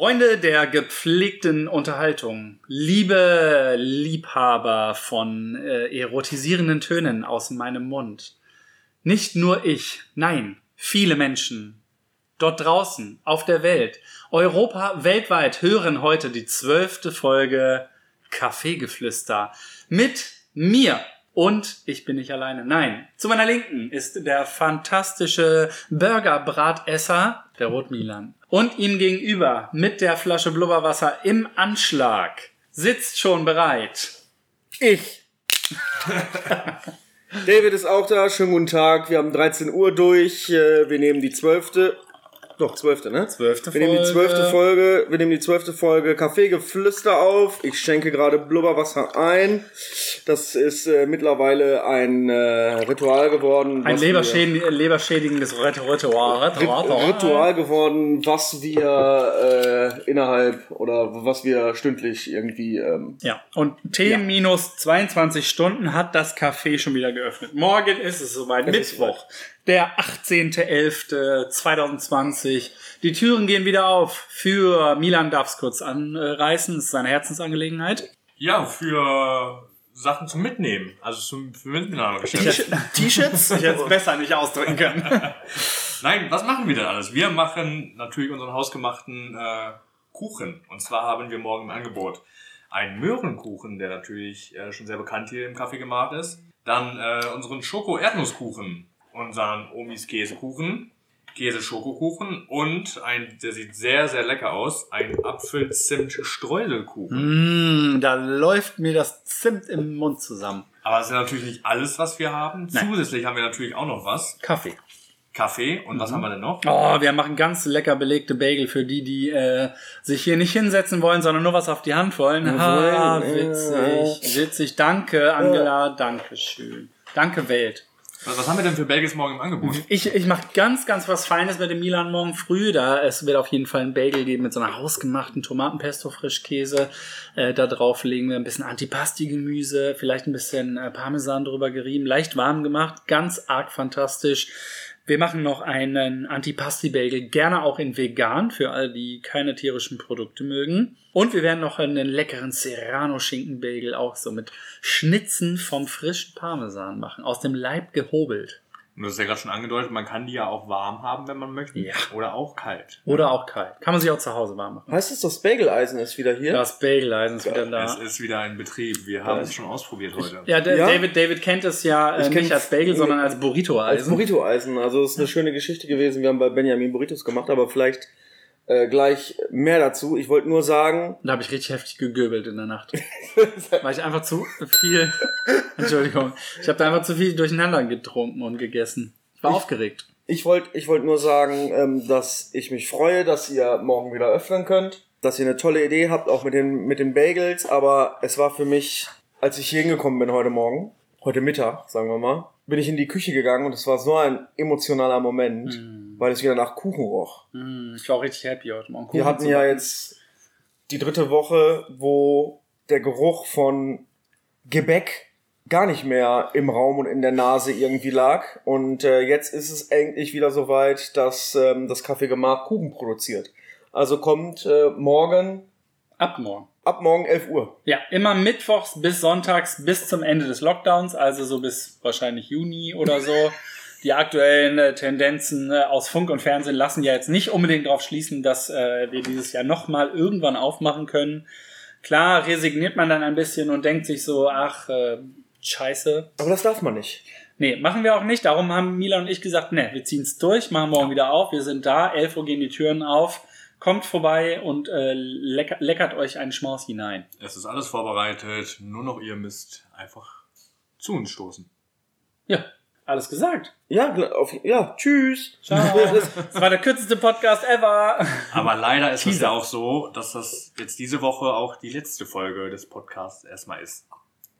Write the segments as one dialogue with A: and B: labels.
A: Freunde der gepflegten Unterhaltung, liebe Liebhaber von äh, erotisierenden Tönen aus meinem Mund. Nicht nur ich, nein, viele Menschen dort draußen, auf der Welt, Europa, weltweit hören heute die zwölfte Folge Kaffeegeflüster mit mir. Und ich bin nicht alleine. Nein, zu meiner Linken ist der fantastische Burgerbratesser, der Rotmilan. Und ihm gegenüber mit der Flasche Blubberwasser im Anschlag sitzt schon bereit.
B: Ich. David ist auch da. Schönen guten Tag. Wir haben 13 Uhr durch. Äh, Wir nehmen die zwölfte. Doch, zwölfte, ne?
A: Zwölfte
B: Wir nehmen die zwölfte Folge. Wir nehmen die zwölfte Folge Kaffeegeflüster auf. Ich schenke gerade Blubberwasser ein. Das ist äh, mittlerweile ein äh, Ritual geworden.
A: Ein leberschädigen, leberschädigendes Rit- Ritual.
B: Rit- Ritual geworden, was wir äh, innerhalb oder was wir stündlich irgendwie ähm,
A: Ja, und T minus 22 Stunden hat das Café schon wieder geöffnet. Morgen ist es soweit,
B: Es
A: Mittwoch, der 18.11.2020. Die Türen gehen wieder auf. Für Milan darf es kurz anreißen, das ist seine Herzensangelegenheit.
C: Ja, für Sachen zum Mitnehmen. Also zum, für Mitnahmegeschäft.
A: T-Shirts? Ich hätte es besser nicht ausdrücken können.
C: Nein, was machen wir denn alles? Wir machen natürlich unseren hausgemachten äh, Kuchen. Und zwar haben wir morgen im Angebot einen Möhrenkuchen, der natürlich äh, schon sehr bekannt hier im Kaffee gemacht ist. Dann äh, unseren Schoko-Erdnusskuchen, unseren Omis Käsekuchen, Käse-Schokokuchen und ein, der sieht sehr, sehr lecker aus, ein Apfel-Zimt-Streuselkuchen.
A: Mm, da läuft mir das Zimt im Mund zusammen.
C: Aber das ist ja natürlich nicht alles, was wir haben.
A: Nein.
C: Zusätzlich haben wir natürlich auch noch was.
A: Kaffee.
C: Kaffee. Und was haben wir denn noch?
A: Oh, wir machen ganz lecker belegte Bagel für die, die äh, sich hier nicht hinsetzen wollen, sondern nur was auf die Hand wollen. Ha,
B: wollen,
A: witzig, witzig. Danke, Angela. Danke schön. Danke, Welt.
C: Was was haben wir denn für Bagels morgen im Angebot?
A: Ich, ich mache ganz, ganz was Feines bei dem Milan morgen früh. Da es wird auf jeden Fall ein Bagel geben mit so einer hausgemachten Tomatenpesto Frischkäse. Äh, da drauf legen wir ein bisschen Antipasti-Gemüse, vielleicht ein bisschen äh, Parmesan drüber gerieben, leicht warm gemacht, ganz arg fantastisch. Wir machen noch einen Antipasti-Bagel, gerne auch in vegan, für alle, die keine tierischen Produkte mögen. Und wir werden noch einen leckeren Serrano-Schinken-Bagel auch so mit Schnitzen vom frischen Parmesan machen, aus dem Leib gehobelt.
C: Und das ist ja gerade schon angedeutet, man kann die ja auch warm haben, wenn man möchte.
A: Ja.
C: Oder auch kalt.
A: Oder auch kalt. Kann man sich auch zu Hause warm machen.
B: Heißt es, das Bageleisen ist wieder hier?
A: Das Bageleisen ist wieder
C: Es
A: da.
C: ist wieder in Betrieb. Wir haben es schon ausprobiert heute.
A: Ja,
B: Ja?
A: David, David kennt es ja äh, nicht als Bagel, sondern als
B: Als
A: Burrito-Eisen.
B: Burrito-Eisen. Also es ist eine schöne Geschichte gewesen. Wir haben bei Benjamin Burritos gemacht, aber vielleicht äh, gleich mehr dazu. Ich wollte nur sagen,
A: Da habe ich richtig heftig gegöbelt in der Nacht. Weil ich einfach zu viel, Entschuldigung, ich habe da einfach zu viel durcheinander getrunken und gegessen. Ich war aufgeregt.
B: ich wollte ich wollte nur sagen, ähm, dass ich mich freue, dass ihr morgen wieder öffnen könnt, dass ihr eine tolle Idee habt, auch mit den, mit den Bagels, aber es war für mich, als ich hier hingekommen bin heute Morgen, heute Mittag, sagen wir mal, bin ich in die Küche gegangen und es war so ein emotionaler Moment, weil es wieder nach Kuchen roch.
A: Mm, Ich war auch richtig happy heute Morgen.
B: Wir hatten ja jetzt die dritte Woche, wo der Geruch von Gebäck gar nicht mehr im Raum und in der Nase irgendwie lag. Und äh, jetzt ist es endlich wieder soweit, dass ähm, das Kaffeegemach Kuchen produziert. Also kommt äh, morgen,
A: Ab morgen.
B: Ab morgen 11 Uhr.
A: Ja, immer mittwochs bis sonntags bis zum Ende des Lockdowns, also so bis wahrscheinlich Juni oder so. Die aktuellen äh, Tendenzen äh, aus Funk und Fernsehen lassen ja jetzt nicht unbedingt darauf schließen, dass äh, wir dieses Jahr nochmal irgendwann aufmachen können. Klar resigniert man dann ein bisschen und denkt sich so, ach, äh, scheiße.
B: Aber das darf man nicht.
A: Nee, machen wir auch nicht. Darum haben Milan und ich gesagt, ne, wir ziehen's durch, machen morgen wieder auf. Wir sind da, 11 Uhr gehen die Türen auf. Kommt vorbei und äh, lecker, leckert euch einen Schmaus hinein.
C: Es ist alles vorbereitet. Nur noch ihr müsst einfach zu uns stoßen.
A: Ja, alles gesagt.
B: Ja, auf, ja, tschüss.
A: Ciao. Das war der kürzeste Podcast ever.
C: Aber leider ist es ja auch so, dass das jetzt diese Woche auch die letzte Folge des Podcasts erstmal ist.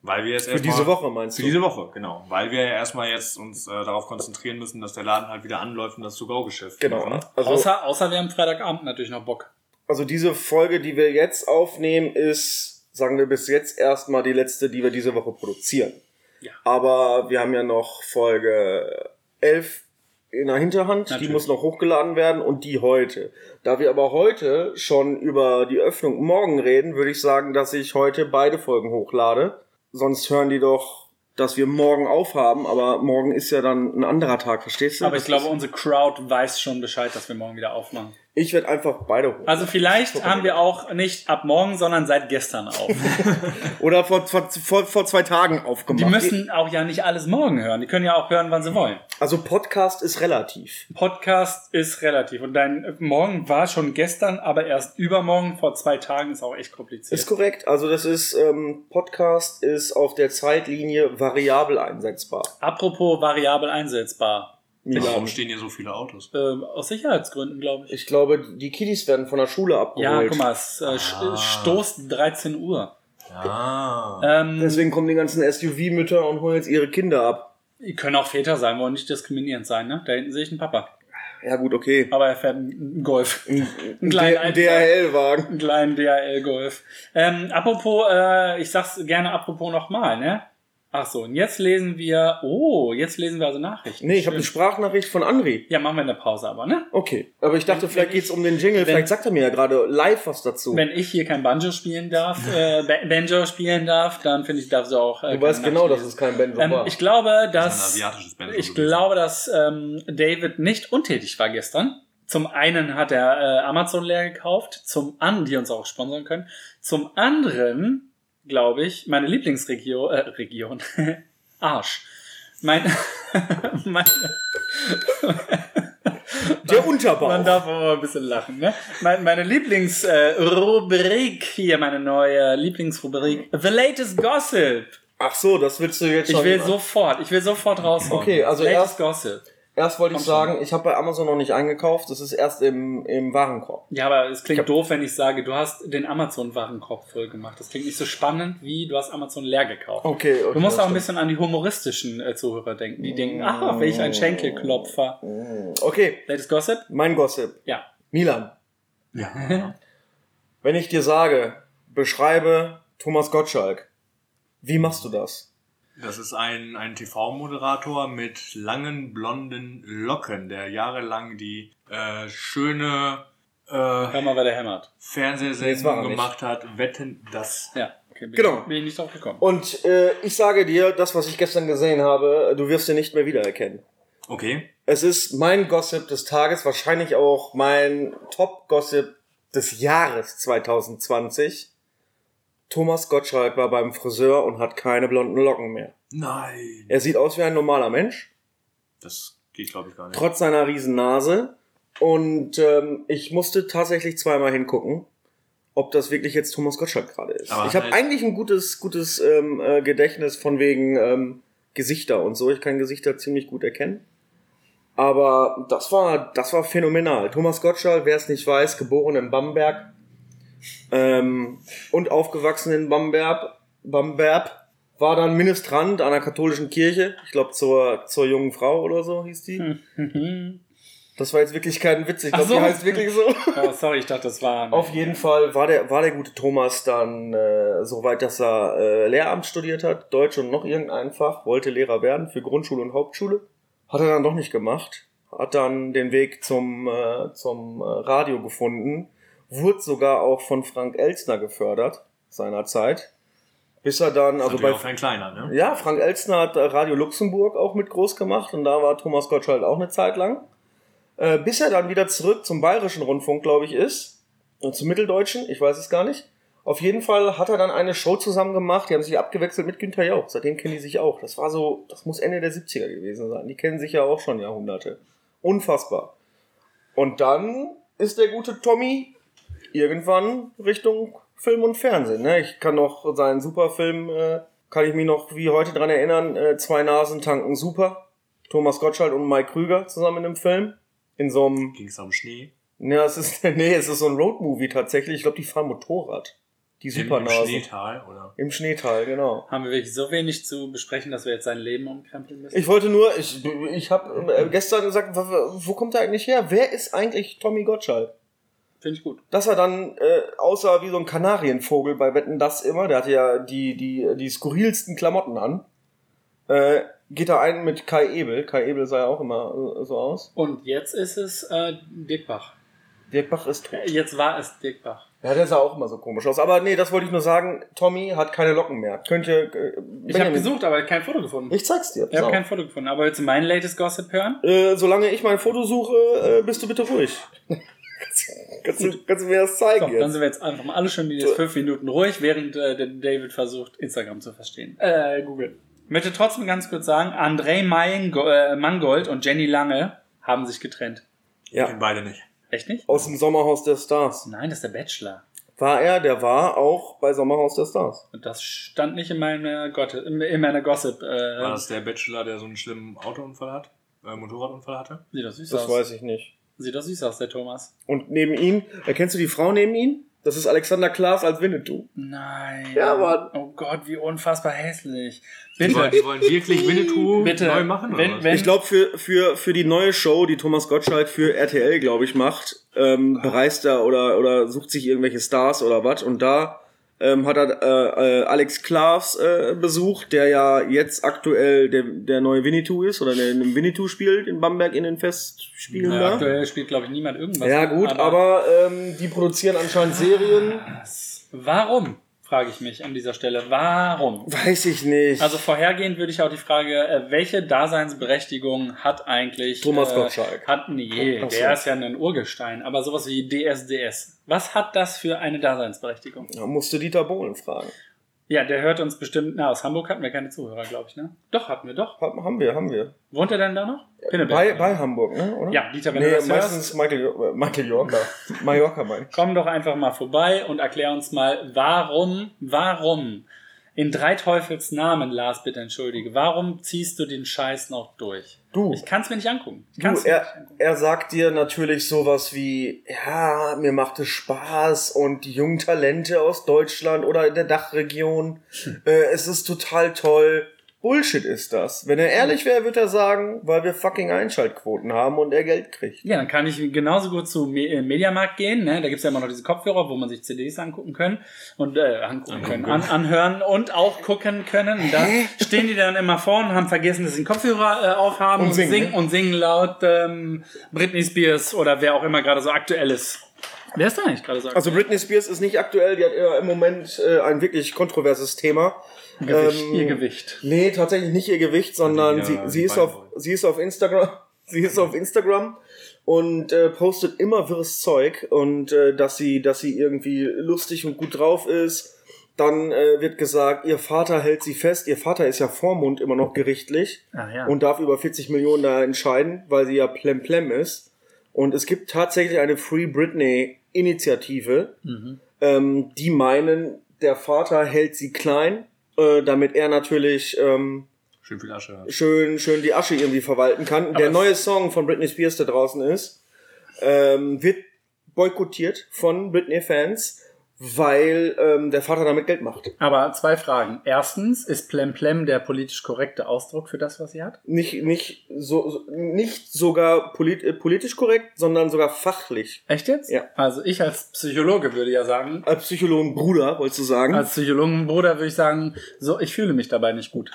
C: Weil wir jetzt
B: Für
C: erstmal-
B: diese Woche meinst
C: Für
B: du?
C: diese Woche, genau. Weil wir ja erstmal jetzt uns äh, darauf konzentrieren müssen, dass der Laden halt wieder anläuft und das To-Go-Geschäft.
B: Genau.
C: machen.
B: Also,
A: außer, außer wir haben Freitagabend natürlich noch Bock.
B: also diese Folge, die wir jetzt aufnehmen, ist, sagen wir bis jetzt erstmal die letzte, die wir diese Woche produzieren.
A: Ja.
B: Aber wir haben ja noch Folge 11 in der Hinterhand,
A: Natürlich.
B: die muss noch hochgeladen werden und die heute. Da wir aber heute schon über die Öffnung morgen reden, würde ich sagen, dass ich heute beide Folgen hochlade. Sonst hören die doch, dass wir morgen aufhaben, aber morgen ist ja dann ein anderer Tag, verstehst du?
A: Aber ich
B: Das
A: glaube, unsere Crowd weiß schon Bescheid, dass wir morgen wieder aufmachen.
B: Ich werde einfach beide hoch.
A: Also vielleicht haben wir auch nicht ab morgen, sondern seit gestern auf.
B: Oder vor, vor, vor, vor zwei Tagen aufgemacht.
A: Die müssen auch ja nicht alles morgen hören. Die können ja auch hören, wann sie wollen.
B: Also Podcast ist relativ.
A: Podcast ist relativ. Und dein Morgen war schon gestern, aber erst übermorgen vor zwei Tagen ist auch echt kompliziert.
B: Ist korrekt. Also das ist, ähm, Podcast ist auf der Zeitlinie variabel einsetzbar.
A: Apropos variabel einsetzbar.
C: Warum stehen hier so viele Autos?
A: Ähm, aus Sicherheitsgründen, glaube ich.
B: Ich glaube, die Kiddies werden von der Schule abgeholt.
A: Ja, guck mal, es äh,
C: Ah.
A: stoßt 13 Uhr.
C: Ah.
A: Ähm,
B: Deswegen kommen die ganzen SUV-Mütter und holen jetzt ihre Kinder ab.
A: die können auch Väter sein, wollen nicht diskriminierend sein, ne? Da hinten sehe ich einen Papa.
B: Ja gut, okay.
A: Aber er fährt einen Golf.
B: Ein,
A: Einen kleinen
B: DHL-Wagen.
A: einen kleinen DHL-Golf. Ähm, apropos, äh, ich sag's gerne apropos nochmal, ne? Ach so, und jetzt lesen wir, oh, jetzt lesen wir also Nachrichten.
B: Nee, ich habe eine. Sprachnachricht von Andri.
A: Ja, machen wir in der Pause aber, ne?
B: Okay, aber ich dachte,
A: Wenn-
B: vielleicht
A: wenn
B: geht's
A: ich-
B: um den Jingle.
A: wenn-
B: Vielleicht sagt er mir ja gerade live was dazu.
A: Wenn ich hier kein Banjo spielen darf, äh, Ba- Banjo spielen darf, dann finde ich, darf sie auch. Äh,
B: du weißt genau, dass es kein Banjo
A: Ähm,
B: war.
A: ich glaube,
C: Das ist ein
A: dass
C: asiatisches Banjo
A: ich glaube, dass ähm, David nicht untätig war gestern. Zum einen hat er äh, Amazon leer gekauft, zum anderen, die uns auch sponsern können. Zum anderen, glaube ich, meine Lieblingsregion, äh, Region, Arsch. Mein, mein,
B: der Unterbau.
A: man darf aber ein bisschen lachen, ne? Mein, meine Lieblingsrubrik äh, hier, meine neue Lieblingsrubrik, The Latest Gossip.
B: Ach so, das willst du jetzt schon.
A: Ich will sofort, ich will sofort raushauen.
B: Okay, also
A: Latest
B: erst-
A: Gossip.
B: Erst wollte ich
A: schon.
B: sagen, ich habe bei Amazon noch nicht eingekauft. Das ist erst im, im Warenkorb.
A: Ja, aber es klingt doof, wenn ich sage, du hast den Amazon-Warenkorb voll gemacht. Das klingt nicht so spannend, wie du hast Amazon leer gekauft.
B: Okay, okay.
A: Du musst auch ein
B: stimmt.
A: bisschen an die humoristischen äh, Zuhörer denken. Die denken, ah, welch ein Schenkelklopfer.
B: Okay,
A: Latest Gossip?
B: mein Gossip.
A: Ja.
B: Milan,
C: Ja.
B: wenn ich dir sage, beschreibe Thomas Gottschalk, wie machst du das?
C: Das ist ein, ein TV-Moderator mit langen blonden Locken, der jahrelang die äh, schöne äh,
A: Hör mal, wer der hämmert.
B: Er
C: Fernsehsendung gemacht hat. Wetten, das.
A: Ja, okay. Bin
B: Genau.
A: Bin ich nicht drauf gekommen.
B: Und äh, ich sage dir, das, was ich gestern gesehen habe, du wirst ihn nicht mehr wiedererkennen.
C: Okay.
B: Es ist mein Gossip des Tages, wahrscheinlich auch mein Top-Gossip des Jahres 2020. Thomas Gottschalk war beim Friseur und hat keine blonden Locken mehr.
C: Nein.
B: Er sieht aus wie ein normaler Mensch,
C: Das geht, glaube ich, gar nicht.
B: trotz seiner riesen Nase. Und ähm, ich musste tatsächlich zweimal hingucken, ob das wirklich jetzt Thomas Gottschalk gerade ist.
C: Aber
B: ich habe eigentlich ein gutes, gutes ähm, äh, Gedächtnis von wegen ähm, Gesichter und so. Ich kann Gesichter ziemlich gut erkennen. Aber das war, das war phänomenal. Thomas Gottschalk, wer es nicht weiß, geboren in Bamberg ähm, und aufgewachsen in Bamberg, Bamberg, war dann Ministrant an der katholischen Kirche. Ich glaube zur, zur jungen Frau oder so hieß die. Das war jetzt wirklich kein Witz. Ich glaube,
A: so.
B: die heißt wirklich so.
A: Oh, sorry, ich dachte, das war.
B: Auf jeden Fall war der, war der gute Thomas dann äh, so weit, dass er äh, Lehramt studiert hat, Deutsch und noch irgendein Fach, wollte Lehrer werden für Grundschule und Hauptschule. Hat er dann doch nicht gemacht. Hat dann den Weg zum, äh, zum äh, Radio gefunden. Wurde sogar auch von Frank Elstner gefördert, seinerzeit. Bis er dann, also bei
C: auch ein kleiner, ne?
B: ja, Frank Elstner hat äh, Radio Luxemburg auch mit groß gemacht und da war Thomas Gottschalk auch eine Zeit lang. Äh, bis er dann wieder zurück zum Bayerischen Rundfunk, glaube ich, ist. Und zum Mitteldeutschen, ich weiß es gar nicht. Auf jeden Fall hat er dann eine Show zusammen gemacht, die haben sich abgewechselt mit Günther Jauch. Seitdem kennen die sich auch. Das war so, das muss Ende der 70er gewesen sein. Die kennen sich ja auch schon Jahrhunderte. Unfassbar. Und dann ist der gute Tommy irgendwann Richtung Film und Fernsehen. Ne? Ich kann noch seinen Superfilm, äh, kann ich mich noch wie heute dran erinnern, äh, zwei Nasen tanken super. Thomas Gottschalk und Mike Krüger zusammen in einem Film. In so einem,
C: Ging es am Schnee?
B: ja, es ist, nee, es ist so ein Roadmovie tatsächlich. Ich glaube, die fahren Motorrad. Die
C: Im, Im. Schneetal, oder?
B: Im Schneetal, genau.
A: Haben wir wirklich so wenig zu besprechen, dass wir jetzt sein Leben umkrempeln müssen?
B: Ich wollte nur, ich, ich habe äh, gestern gesagt, wo, wo kommt er eigentlich her? Wer ist eigentlich Tommy Gottschalk?
A: Finde ich gut.
B: Dass er dann äh, aussah wie so ein Kanarienvogel bei Wetten das immer, der hatte ja die, die, die skurrilsten Klamotten an. Äh, geht er ein mit Kai Ebel. Kai Ebel sah ja auch immer äh, so aus.
A: Und jetzt ist es äh, Dirk Bach.
B: Dirk Bach ist tot.
A: Jetzt war es Dirk Bach.
B: Ja, der sah auch immer so komisch aus. Aber nee, das wollte ich nur sagen. Tommy hat keine Locken mehr. Könnt ihr. Äh,
A: Ich habe gesucht, aber kein Foto gefunden.
B: Ich zeig's dir.
A: Ich habe kein Foto gefunden. Aber willst du mein latest Gossip hören?
B: Äh, solange ich mein Foto suche, äh, bist du bitte ruhig. kannst, du, kannst du mir das
A: So,
B: zeigen
A: dann
B: jetzt?
A: sind wir jetzt einfach mal alle schon jetzt fünf Minuten ruhig, während äh, der David versucht, Instagram zu verstehen. Äh, Google. Ich möchte trotzdem ganz kurz sagen, André äh, Mangold und Jenny Lange haben sich getrennt.
B: Ja,
C: Kennen beide nicht.
A: Echt nicht?
B: aus dem Sommerhaus der Stars.
A: Nein, das ist der Bachelor.
B: War er, der war auch bei Sommerhaus der Stars.
A: Und das stand nicht in meiner, Gott in, in meiner Gossip. Äh,
C: War das der Bachelor, der so einen schlimmen Autounfall hat? Äh, Motorradunfall hatte?
A: Sieht doch süß
B: Das
A: aus.
B: weiß ich nicht.
A: Sieht doch süß aus, der Thomas.
B: Und neben ihm, erkennst du die Frau neben ihm? Das ist Alexander Klaas als Winnetou.
A: Nein.
B: Ja, Mann.
A: Oh Gott, wie unfassbar hässlich.
C: Die wollen,
A: Bitte.
C: die wollen wirklich Winnetou
A: Bitte.
C: neu machen?
A: Wenn-
C: oder was?
A: wenn-
B: Ich glaube, für, für, für die neue Show, die Thomas Gottschalk für RTL, glaube ich, macht, ähm, bereist er oder, oder sucht sich irgendwelche Stars oder was. Und da ähm, hat er äh, äh, Alex Klaas äh, besucht, der ja jetzt aktuell der, der neue Winnetou ist oder der in Winnetou spielt in Bamberg in den Festspielen
C: Ja,
B: da.
A: Aktuell spielt, glaube ich, niemand irgendwas.
B: Ja gut, aber, ähm, die produzieren anscheinend Serien.
A: Warum? Frage ich mich an dieser Stelle. Warum?
B: Weiß ich nicht.
A: Also vorhergehend würde ich auch die Frage, äh, welche Daseinsberechtigung hat eigentlich
B: Thomas
A: äh,
B: Gottschalk.
A: Hat nee,
B: Ach so.
A: der ist ja ein Urgestein, aber sowas wie DSDS. Was hat das für eine Daseinsberechtigung?
B: da musst du Dieter Bohlen fragen.
A: Ja, der hört uns bestimmt, na, aus Hamburg hatten wir keine Zuhörer, glaube ich, ne? Doch, hatten wir doch.
B: Ha- Haben wir, haben wir.
A: Wohnt er denn da noch? Pinneberg.
B: Bei, bei Hamburg, ne? Oder?
A: Ja, Dieter, wenn
B: nee,
A: du das
B: meistens Michael, Jo- äh, Michael Yorker. Mallorca mein ich.
A: Komm doch einfach mal vorbei und erklär uns mal, warum, warum, in drei Teufels Namen, Lars, bitte entschuldige, warum ziehst du den Scheiß noch durch?
B: Du,
A: Ich kann es mir nicht angucken. Ich
B: du
A: kann's mir nicht
B: er,
A: angucken.
B: er sagt dir natürlich sowas wie, ja, mir macht es Spaß und die jungen Talente aus Deutschland oder in der Dachregion, äh, es ist total toll. Bullshit ist das. Wenn er ehrlich wäre, würde er sagen, weil wir fucking Einschaltquoten haben und er Geld kriegt.
A: Ja, dann kann ich genauso gut zu Me äh, Mediamarkt gehen. Ne? Da gibt's ja immer noch diese Kopfhörer, wo man sich CDs angucken können und äh, angucken
C: Angucken
A: können, an, anhören und auch gucken können. Und da stehen die dann immer vorne und haben vergessen, dass sie den Kopfhörer äh, aufhaben
B: Und
A: und,
B: singen,
A: singen,
B: ne?
A: und singen laut ähm, Britney Spears oder wer auch immer gerade so aktuell ist. Wer ist da eigentlich gerade so aktuell?
B: Also Britney Spears ist nicht aktuell, die hat äh, im Moment äh, ein wirklich kontroverses Thema.
A: Gewicht,
B: ähm,
A: ihr Gewicht.
B: Nee, tatsächlich nicht ihr Gewicht, sondern
C: Ja,
B: sie, sie, ist auf, sie ist auf Instagram. Sie ist auf Instagram und äh, postet immer wirres Zeug und äh, dass sie, dass sie irgendwie lustig und gut drauf ist. Dann äh, wird gesagt, ihr Vater hält sie fest. Ihr Vater ist ja Vormund immer noch gerichtlich
A: Ah, ja.
B: und darf über 40 Millionen da entscheiden, weil sie ja plem plem ist. Und es gibt tatsächlich eine Free Britney Initiative,
A: Mhm.
B: ähm, die meinen, der Vater hält sie klein, äh, damit er natürlich ähm,
C: Schön viel Asche hat.
B: schön, schön die Asche irgendwie verwalten kann. der
A: es-
B: neue Song von Britney Spears, der draußen ist, ähm, wird boykottiert von Britney-Fans, weil ähm, der Vater damit Geld macht.
A: Aber zwei Fragen. Erstens, ist Plemplem der politisch korrekte Ausdruck für das, was sie hat?
B: Nicht, nicht, so, nicht sogar polit, äh, politisch korrekt, sondern sogar fachlich.
A: Echt jetzt?
B: Ja.
A: Also ich als Psychologe würde ja sagen,
B: Als Psychologen Bruder, wolltest du sagen?
A: als Psychologenbruder würde ich sagen, so, ich fühle mich dabei nicht gut.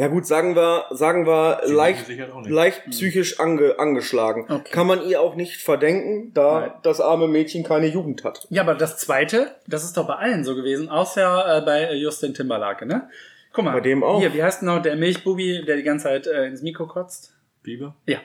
B: Ja gut, sagen wir, sagen wir leicht,
C: nicht.
B: leicht psychisch ange, angeschlagen.
A: Okay.
B: Kann man ihr auch nicht verdenken, da
A: Nein.
B: das arme Mädchen keine Jugend hat.
A: Ja, aber das zweite, das ist doch bei allen so gewesen, außer äh, bei Justin Timberlake, ne? Guck mal.
B: Bei dem auch.
A: Hier, wie heißt denn noch der Milchbubi, der die ganze Zeit äh, ins Mikro kotzt?
C: Biber?
A: Ja,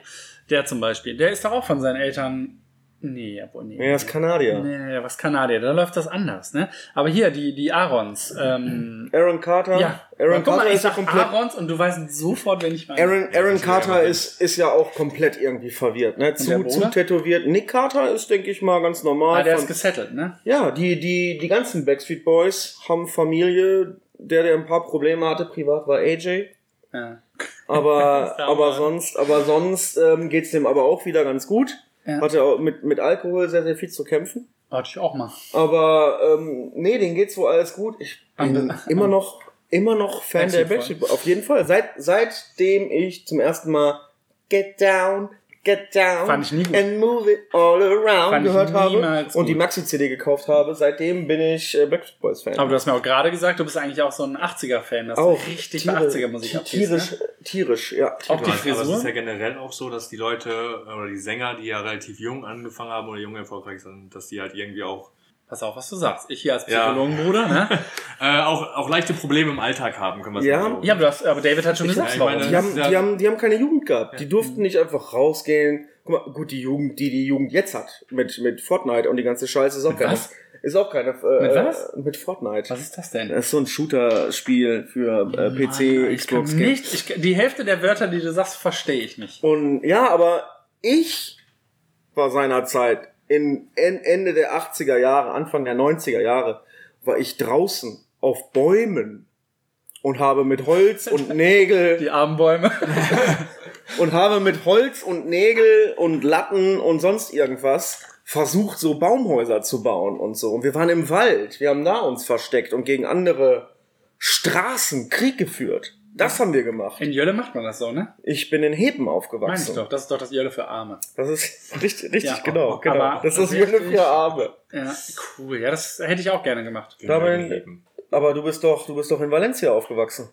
A: der zum Beispiel. Der ist doch auch von seinen Eltern. Nee, obwohl, nee.
B: Er ist Kanadier.
A: Nee, nee, was Kanadier, da läuft das anders, ne? Aber hier, die, die Aarons, ähm,
B: Aaron Carter.
A: ja.
B: Aaron
A: Guck mal,
B: Carter
A: ich
B: ist ja komplett.
A: Aarons und du weißt sofort, wenn ich meine.
B: Aaron, Aaron
C: das ist
B: Carter ist, ist ja auch komplett irgendwie verwirrt, ne? Zu, zu tätowiert. Nick Carter ist, denke ich mal, ganz normal.
A: Ah, der ist
B: Von-
A: gesettelt, ne?
B: ja, die, die, die ganzen Backstreet Boys haben Familie. Der, der ein paar Probleme hatte, privat war AJ.
A: Ja.
B: Aber, aber sonst, aber sonst ähm, geht's dem aber auch wieder ganz gut.
A: Ja.
B: Hatte auch mit, mit Alkohol sehr, sehr viel zu kämpfen.
A: Hatte ich auch mal.
B: Aber ähm, nee, denen geht's wohl alles gut. Ich bin immer noch, immer noch Fan der
A: Backstreet
B: Boys. Auf jeden Fall. Seit, seitdem ich zum ersten Mal Get Down, Get Down
A: Fand ich nie gut.
B: and Move It All Around
A: Fand ich
B: gehört habe
A: niemals
B: und die. Maxi-CD gekauft habe. Seitdem bin ich äh, Backstreet Boys Fan.
A: Aber du hast mir auch gerade gesagt, du bist eigentlich auch so ein 80er-Fan. Das
B: auch
A: ist richtig
B: Tiere-
A: bei 80er-Musik
B: ti-
A: abgehst,
B: Tierisch,
A: ne?
B: tierisch, ja.
A: Auch die
B: tierisch.
C: Aber es
A: Frisur?
C: ist ja generell auch so, dass die Leute äh, oder die Sänger, die ja relativ jung angefangen haben oder jung erfolgreich sind, dass die halt irgendwie auch
A: Pass auf, was du sagst. Ich hier als
C: Ja.
A: Psychologenbruder, ne?
C: äh, auch, auch leichte Probleme im Alltag haben, können wir
B: Ja.
C: sagen.
A: Ja, aber, du hast, aber David hat schon
B: Ich-
A: gesagt,
C: ich
A: warum.
C: meine-
B: Die haben,
C: Ja.
B: die, haben, die haben keine Jugend gehabt. Die durften nicht einfach rausgehen. Guck mal, gut, die Jugend, die die Jugend jetzt hat, mit, mit Fortnite und die ganze Scheiße, ist auch keine.
A: was?
B: Ist auch keine. Äh,
A: Mit was?
B: Mit Fortnite.
A: Was ist das denn?
B: Das ist so ein Shooter-Spiel für äh, PC,
A: Mann, ich kann
B: Xbox. Game.
A: nicht, ich, die Hälfte der Wörter, die du sagst, verstehe ich nicht.
B: Und ja, aber ich war seinerzeit in en- Ende der 80er Jahre, Anfang der 90er Jahre, war ich draußen auf Bäumen und habe mit Holz und Nägel
A: Die armen Bäume.
B: und habe mit Holz und Nägel und Latten und sonst irgendwas versucht, so Baumhäuser zu bauen und so. Und wir waren im Wald, wir haben da uns versteckt und gegen andere Straßen Krieg geführt. Das haben wir gemacht.
A: In Jölle macht man das so, ne?
B: Ich bin in Heben
A: Meine ich
B: aufgewachsen.
A: doch. Das ist doch das Jölle für Arme.
B: Das ist richtig, richtig,
A: Ja,
B: genau, genau. Das ist Jülle für Arme.
A: Ja, cool. Ja, das hätte ich auch gerne gemacht.
B: Dabei-. Aber du bist doch, du bist doch in Valencia aufgewachsen.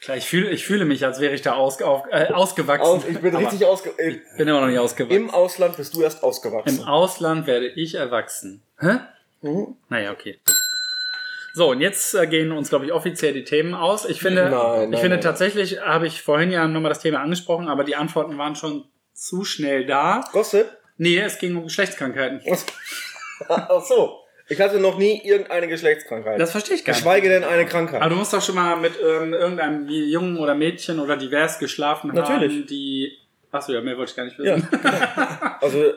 A: Klar, ich fühle, ich fühle mich, als wäre ich da aus, auf, äh, ausgewachsen.
B: Aus, ich bin
A: Aber
B: richtig ausge äh,
A: bin immer noch nicht ausgewachsen.
B: Im Ausland bist du erst
A: Im
B: ausgewachsen.
A: Ausland werde ich erwachsen. Hä?
B: Mhm.
A: Naja, okay. So, und jetzt äh, gehen uns, glaube ich, offiziell die Themen aus. Ich finde,
B: Nein,
A: ich
B: nein,
A: finde
B: nein.
A: tatsächlich, habe ich vorhin ja nochmal das Thema angesprochen, aber die Antworten waren schon zu schnell da.
B: Gossip?
A: Nee, es ging um Geschlechtskrankheiten.
B: Ach so. Ich hatte noch nie irgendeine Geschlechtskrankheit.
A: Das verstehe ich gar nicht.
B: Geschweige denn eine Krankheit.
A: Aber du musst doch schon mal mit ähm, irgendeinem Jungen oder Mädchen oder divers geschlafen
B: Natürlich.
A: haben, die. Achso, ja, mehr wollte ich gar nicht
B: ja,
A: wissen.
B: also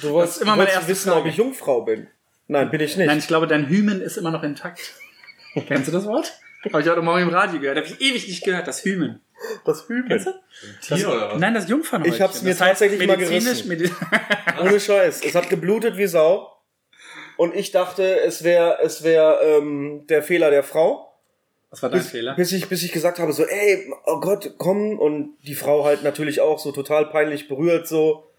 B: du wolltest,
A: immer meine
B: wolltest wissen,
A: Frage.
B: ob ich Jungfrau bin. Nein, bin ich nicht.
A: Nein, ich glaube, dein Hymen ist immer noch intakt. Kennst du das Wort? Habe ich heute Morgen im Radio gehört. Habe ich ewig nicht gehört, das Hymen.
B: das Hymen.
A: Kennst du?
C: Tier oder was?
A: Nein, das Jungfernhäutchen.
B: Ich hab's mir
A: das
B: tatsächlich mal gerissen.
A: Medi
B: Ohne Scheiß. Es hat geblutet wie Sau. Und ich dachte, es wäre es wär, ähm, der Fehler der Frau.
A: Was war dein
B: Bis,
A: Fehler?
B: bis, ich, bis ich gesagt habe, so, ey, oh Gott, komm. Und die Frau halt natürlich auch so total peinlich berührt, so,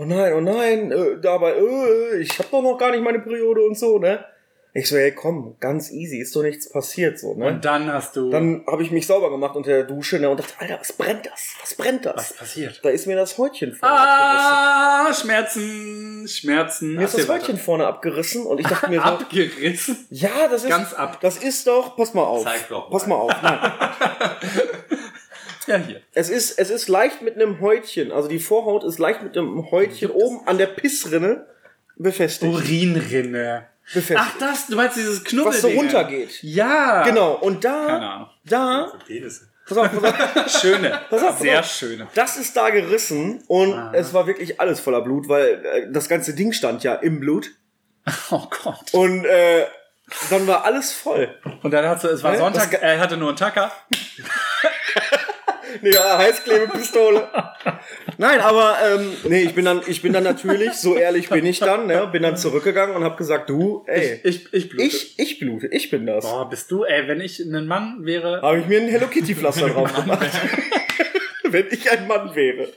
B: oh nein, oh nein, äh, dabei, äh, ich hab doch noch gar nicht meine Periode und so, ne? Ich so, ey, komm, ganz easy, ist doch nichts passiert, so, ne?
A: Und dann hast du.
B: Dann habe ich mich sauber gemacht unter der Dusche ne, und dachte, Alter, was brennt das? Was brennt das?
A: was passiert?
B: Da ist mir das Häutchen vorne abgerissen.
A: Ah, Schmerzen, Schmerzen.
B: Mir ist das Häutchen vorne abgerissen und ich dachte mir so,
A: abgerissen.
B: ja, das ist,
A: Ganz ab.
B: das ist doch, pass mal auf.
C: Zeig doch mal.
B: Pass mal auf. Nein.
A: Ja, hier.
B: Es ist, es ist leicht mit einem Häutchen, also die Vorhaut ist leicht mit einem Häutchen oben an der Pissrinne befestigt.
A: Urinrinne.
B: befestigt.
A: Ach, das, du meinst dieses Knubbel.
B: was so runtergeht.
A: Ja.
B: Genau, und
A: Keine
B: da,
A: Ahnung.
B: da,
C: Penisse.
B: pass auf, pass auf,
A: Schöne.
B: Pass auf, pass
A: Sehr
B: auf.
A: schöne.
B: das ist da gerissen und
A: Ah.
B: es war wirklich alles voller Blut, weil äh, das ganze Ding stand ja im Blut
A: Oh Gott.
B: und äh, dann war alles voll.
A: Und dann hat es war
B: Hä?
A: Sonntag, er hatte nur einen Tacker.
B: Nee, ja, Heißklebepistole. Nein, aber ähm, nee, ich bin dann, ich bin dann natürlich, so ehrlich bin ich dann, ne, bin dann zurückgegangen und habe gesagt, du, ey,
A: Ich, ich blute.
B: ich, ich blute, ich bin das.
A: Boah, bist du, ey, wenn ich ein Mann wäre.
B: Habe ich mir ein Hello Kitty Pflaster drauf gemacht. Wenn ich ein Mann wäre.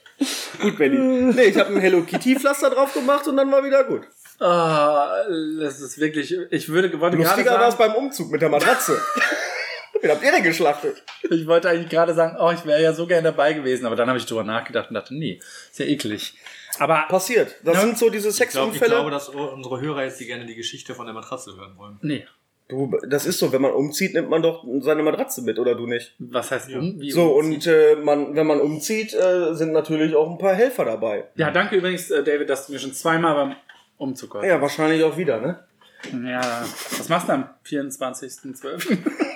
B: Gut, Benny. Nee, ich habe ein Hello Kitty Pflaster drauf gemacht und dann war wieder gut.
A: Ah, das ist wirklich, ich würde, wollte
B: Lustiger war es beim Umzug mit der Matratze. Wen habt ihr denn geschlachtet?
A: ich wollte eigentlich gerade sagen, oh, ich wäre ja so gern dabei gewesen, aber dann habe ich drüber nachgedacht und dachte, nee, ist ja eklig. Aber,
B: Passiert. Das
A: Ja.
B: sind so diese
C: Ich, glaub, ich
B: Sexunfälle.
C: glaube, dass unsere Hörer jetzt die gerne die Geschichte von der Matratze hören wollen.
A: nee,
B: Du, das ist so, wenn man umzieht, nimmt man doch seine Matratze mit, oder du nicht?
A: was heißt um? Wie
B: So,
A: umziehen?
B: und äh, man, wenn man umzieht, äh, sind natürlich auch ein paar Helfer dabei.
A: Ja, danke übrigens, äh, David, dass du mir schon zweimal beim Umzug geholfen
B: Ja, wahrscheinlich auch wieder, ne?
A: hast. Ja, was machst du am 24.12.?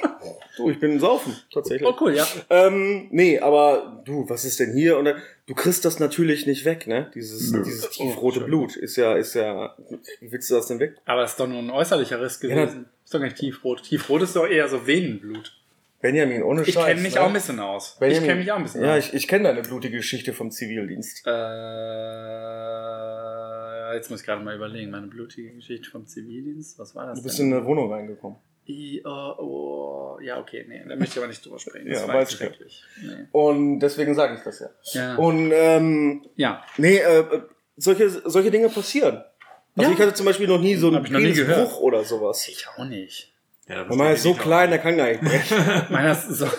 B: Du, ich bin saufen, tatsächlich.
A: oh, cool, ja.
B: Ähm, nee, aber du, was ist denn hier? Und dann, du kriegst das natürlich nicht weg, ne? Dieses,
A: Nö.
B: dieses tiefrote Blut ist ja, ist ja, wie willst du das denn weg?
A: Aber das ist doch nur ein äußerlicher Riss
B: Ja,
A: gewesen. ist doch nicht tiefrot. Tiefrot ist doch eher so Venenblut.
B: Benjamin, ohne
A: Ich
B: Scheiß.
A: kenne mich
B: ne?
A: auch ein bisschen aus.
B: Benjamin,
A: ich kenne mich auch ein bisschen
B: Ja,
A: aus.
B: ich, ich kenne deine blutige Geschichte vom Zivildienst.
A: Äh, jetzt muss ich gerade mal überlegen. Meine blutige Geschichte vom Zivildienst. Was war das?
B: Du bist
A: denn?
B: in eine Wohnung reingekommen.
A: I, oh, oh, ja, okay, nee, da möchte ich aber nicht drüber sprechen. Das
B: Ja,
A: war
B: weiß
A: jetzt
B: ich ja.
A: schrecklich. Nee.
B: Und deswegen sage ich das ja.
A: Ja.
B: Und ähm,
A: ja.
B: nee, äh, solche, solche Dinge passieren. Also
A: Ja.
B: ich hatte zum Beispiel noch nie so einen. Penisbruch oder sowas.
A: Ich auch nicht.
C: Ja,
B: man ist so klein, der kann gar nicht brechen.
A: Meiner ist so.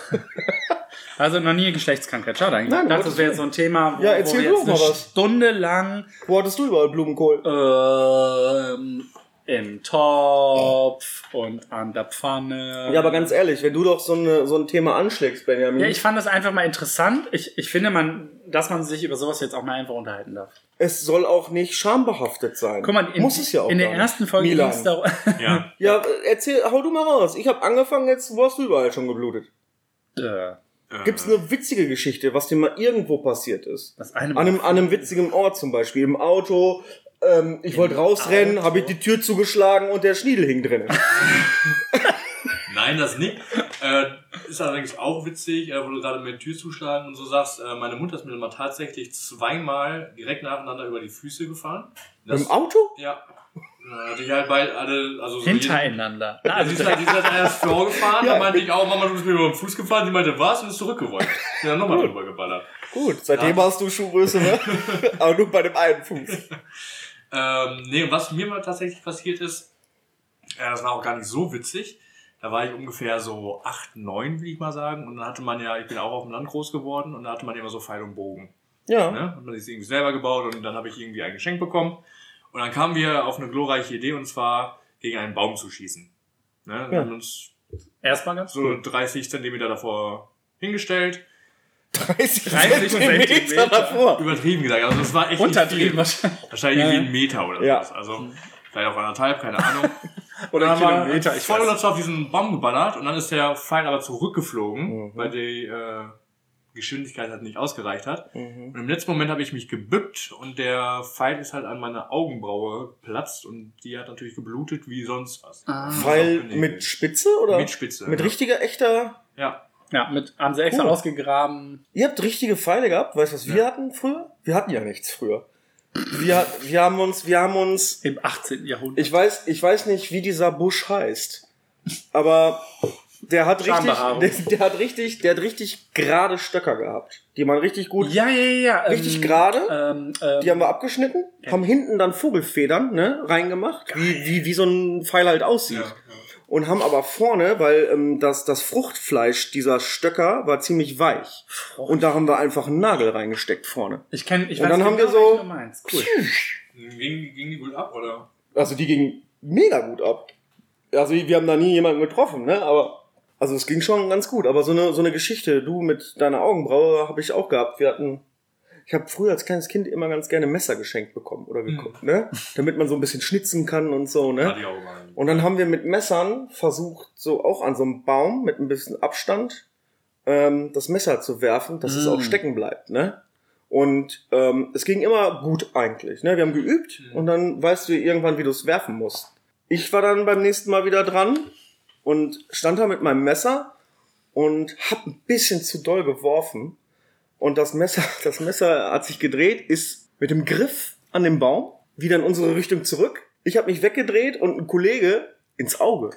A: Also noch nie Geschlechtskrankheit. Schade eigentlich.
B: Nein,
A: ich dachte,
B: Gottes
A: das wäre jetzt so ein Thema, wo,
B: Ja,
A: wo
B: erzähl
A: wir
B: du
A: jetzt eine
B: was.
A: Stunde lang
B: Wo hattest du überall Blumenkohl?
A: ähm, im Topf und an der Pfanne.
B: Ja, aber ganz ehrlich, wenn du doch so, eine, so ein Thema anschlägst, Benjamin,
A: Ja, ich fand das einfach mal interessant. Ich, ich finde, man, dass man sich über sowas jetzt auch mal einfach unterhalten darf.
B: es soll auch nicht schambehaftet sein.
A: Guck mal, in,
B: muss es ja auch
A: in der ersten Folge
B: Milan.
A: ging's darum.
C: Ja.
B: Ja, erzähl, hau du mal raus. Ich habe angefangen, jetzt, wo hast du überall schon geblutet?
A: Äh,
B: Gibt's eine witzige Geschichte, was dir mal irgendwo passiert ist?
A: das eine
B: An einem, an einem witzigen Ort zum Beispiel, im Auto. Ähm, ich wollte rausrennen, habe ich die Tür zugeschlagen und der Schniedel hing drin.
C: Nein, das nicht. Äh, ist allerdings auch witzig, äh, wo du gerade mit Tür zuschlagen und so sagst, äh, meine Mutter ist mir mal tatsächlich zweimal direkt nacheinander über die Füße gefahren. Das,
B: Im Auto?
C: Ja. Hatte ich halt beide alle, also so
A: hintereinander.
C: jede- Also sie ist halt, sie ist halt erst vorgefahren,
B: Ja.
C: da meinte ich auch, Mama, du bist mir über den Fuß gefahren, sie meinte, was? Und ist zurückgerollt. Ja, dann nochmal drüber geballert.
B: Gut, seitdem
C: Ja.
B: hast du Schuhgröße, ne? Aber nur bei dem einen Fuß.
C: Ähm, nee, und was mir mal tatsächlich passiert ist, äh, das war auch gar nicht so witzig. Da war ich ungefähr so 8, 9, will ich mal sagen. Und dann hatte man ja, ich bin auch auf dem Land groß geworden und da hatte man immer so Pfeil und Bogen.
B: Ja.
C: Ne? Hat man sich irgendwie selber gebaut und dann habe ich irgendwie ein Geschenk bekommen. Und dann kamen wir auf eine glorreiche Idee und zwar gegen einen Baum zu schießen. Ne? Wir
B: Ja.
C: haben uns
A: Erstmal ganz
C: so 30 Zentimeter davor hingestellt.
B: 30,
A: 30
B: Zentimeter
A: Zentimeter.
B: davor.
C: Übertrieben gesagt. Also das war echt
A: Untertrieben wahrscheinlich.
C: Wahrscheinlich
A: Ja,
C: irgendwie ein Meter oder
B: Ja.
C: sowas. Also vielleicht auch anderthalb, keine Ahnung.
A: Oder
C: haben
A: Kilometer, ich
C: voll
A: weiß.
C: dazu auf diesen Baum geballert und dann ist der Pfeil aber zurückgeflogen,
B: Mhm.
C: weil die äh, Geschwindigkeit halt nicht ausgereicht hat.
B: Mhm.
C: Und im letzten Moment habe ich mich gebückt und der Pfeil ist halt an meiner Augenbraue geplatzt und die hat natürlich geblutet wie sonst was.
A: Ah.
B: Pfeil mit Spitze oder?
C: Mit Spitze.
B: Mit
C: ja.
B: richtiger, echter.
C: Ja.
A: Ja, mit, haben sie extra
B: Cool.
A: ausgegraben.
B: Ihr habt richtige Pfeile gehabt? Weißt du, was wir
C: Ja.
B: hatten früher? Wir hatten ja nichts früher. Wir, wir haben uns, wir haben uns
A: Im 18. Jahrhundert.
B: Ich weiß, ich weiß nicht, wie dieser Busch heißt. Aber der hat richtig, der, der hat richtig, der hat richtig gerade Stöcker gehabt. Die waren richtig gut.
A: ja, ja, ja. ja.
B: Richtig
A: ähm,
B: gerade?
A: Ähm, ähm,
B: Die haben wir abgeschnitten, haben hinten dann Vogelfedern, ne, reingemacht, wie, wie, wie so ein Pfeil halt aussieht.
C: ja.
B: Und haben aber vorne, weil ähm, das, das Fruchtfleisch dieser Stöcker war ziemlich weich. Und da haben wir einfach einen Nagel reingesteckt vorne.
A: ich kenne, ich
B: Und
A: weiß
B: dann haben wir
A: genau,
B: so-
A: du meinst. Cool.
C: Ging, ging die gut ab, oder?
B: Also die ging mega gut ab. Also wir haben da nie jemanden getroffen, ne? Aber also es ging schon ganz gut. Aber so eine so eine Geschichte, du mit deiner Augenbraue habe ich auch gehabt. Wir hatten, ich habe früher als kleines Kind immer ganz gerne Messer geschenkt bekommen oder geguckt, ne? Damit man so ein bisschen schnitzen kann und so, ne? Und dann haben wir mit Messern versucht, so auch an so einem Baum mit ein bisschen Abstand ähm, das Messer zu werfen, dass es
A: Mm.
B: auch stecken bleibt, ne? Und ähm, es ging immer gut eigentlich. Ne? Wir haben geübt
C: Mhm.
B: und dann weißt du irgendwann, wie du es werfen musst. Ich war dann beim nächsten Mal wieder dran und stand da mit meinem Messer und hab ein bisschen zu doll geworfen. Und das Messer, das Messer hat sich gedreht, ist mit dem Griff an dem Baum wieder in unsere Richtung zurück. Ich habe mich weggedreht und ein Kollege ins Auge.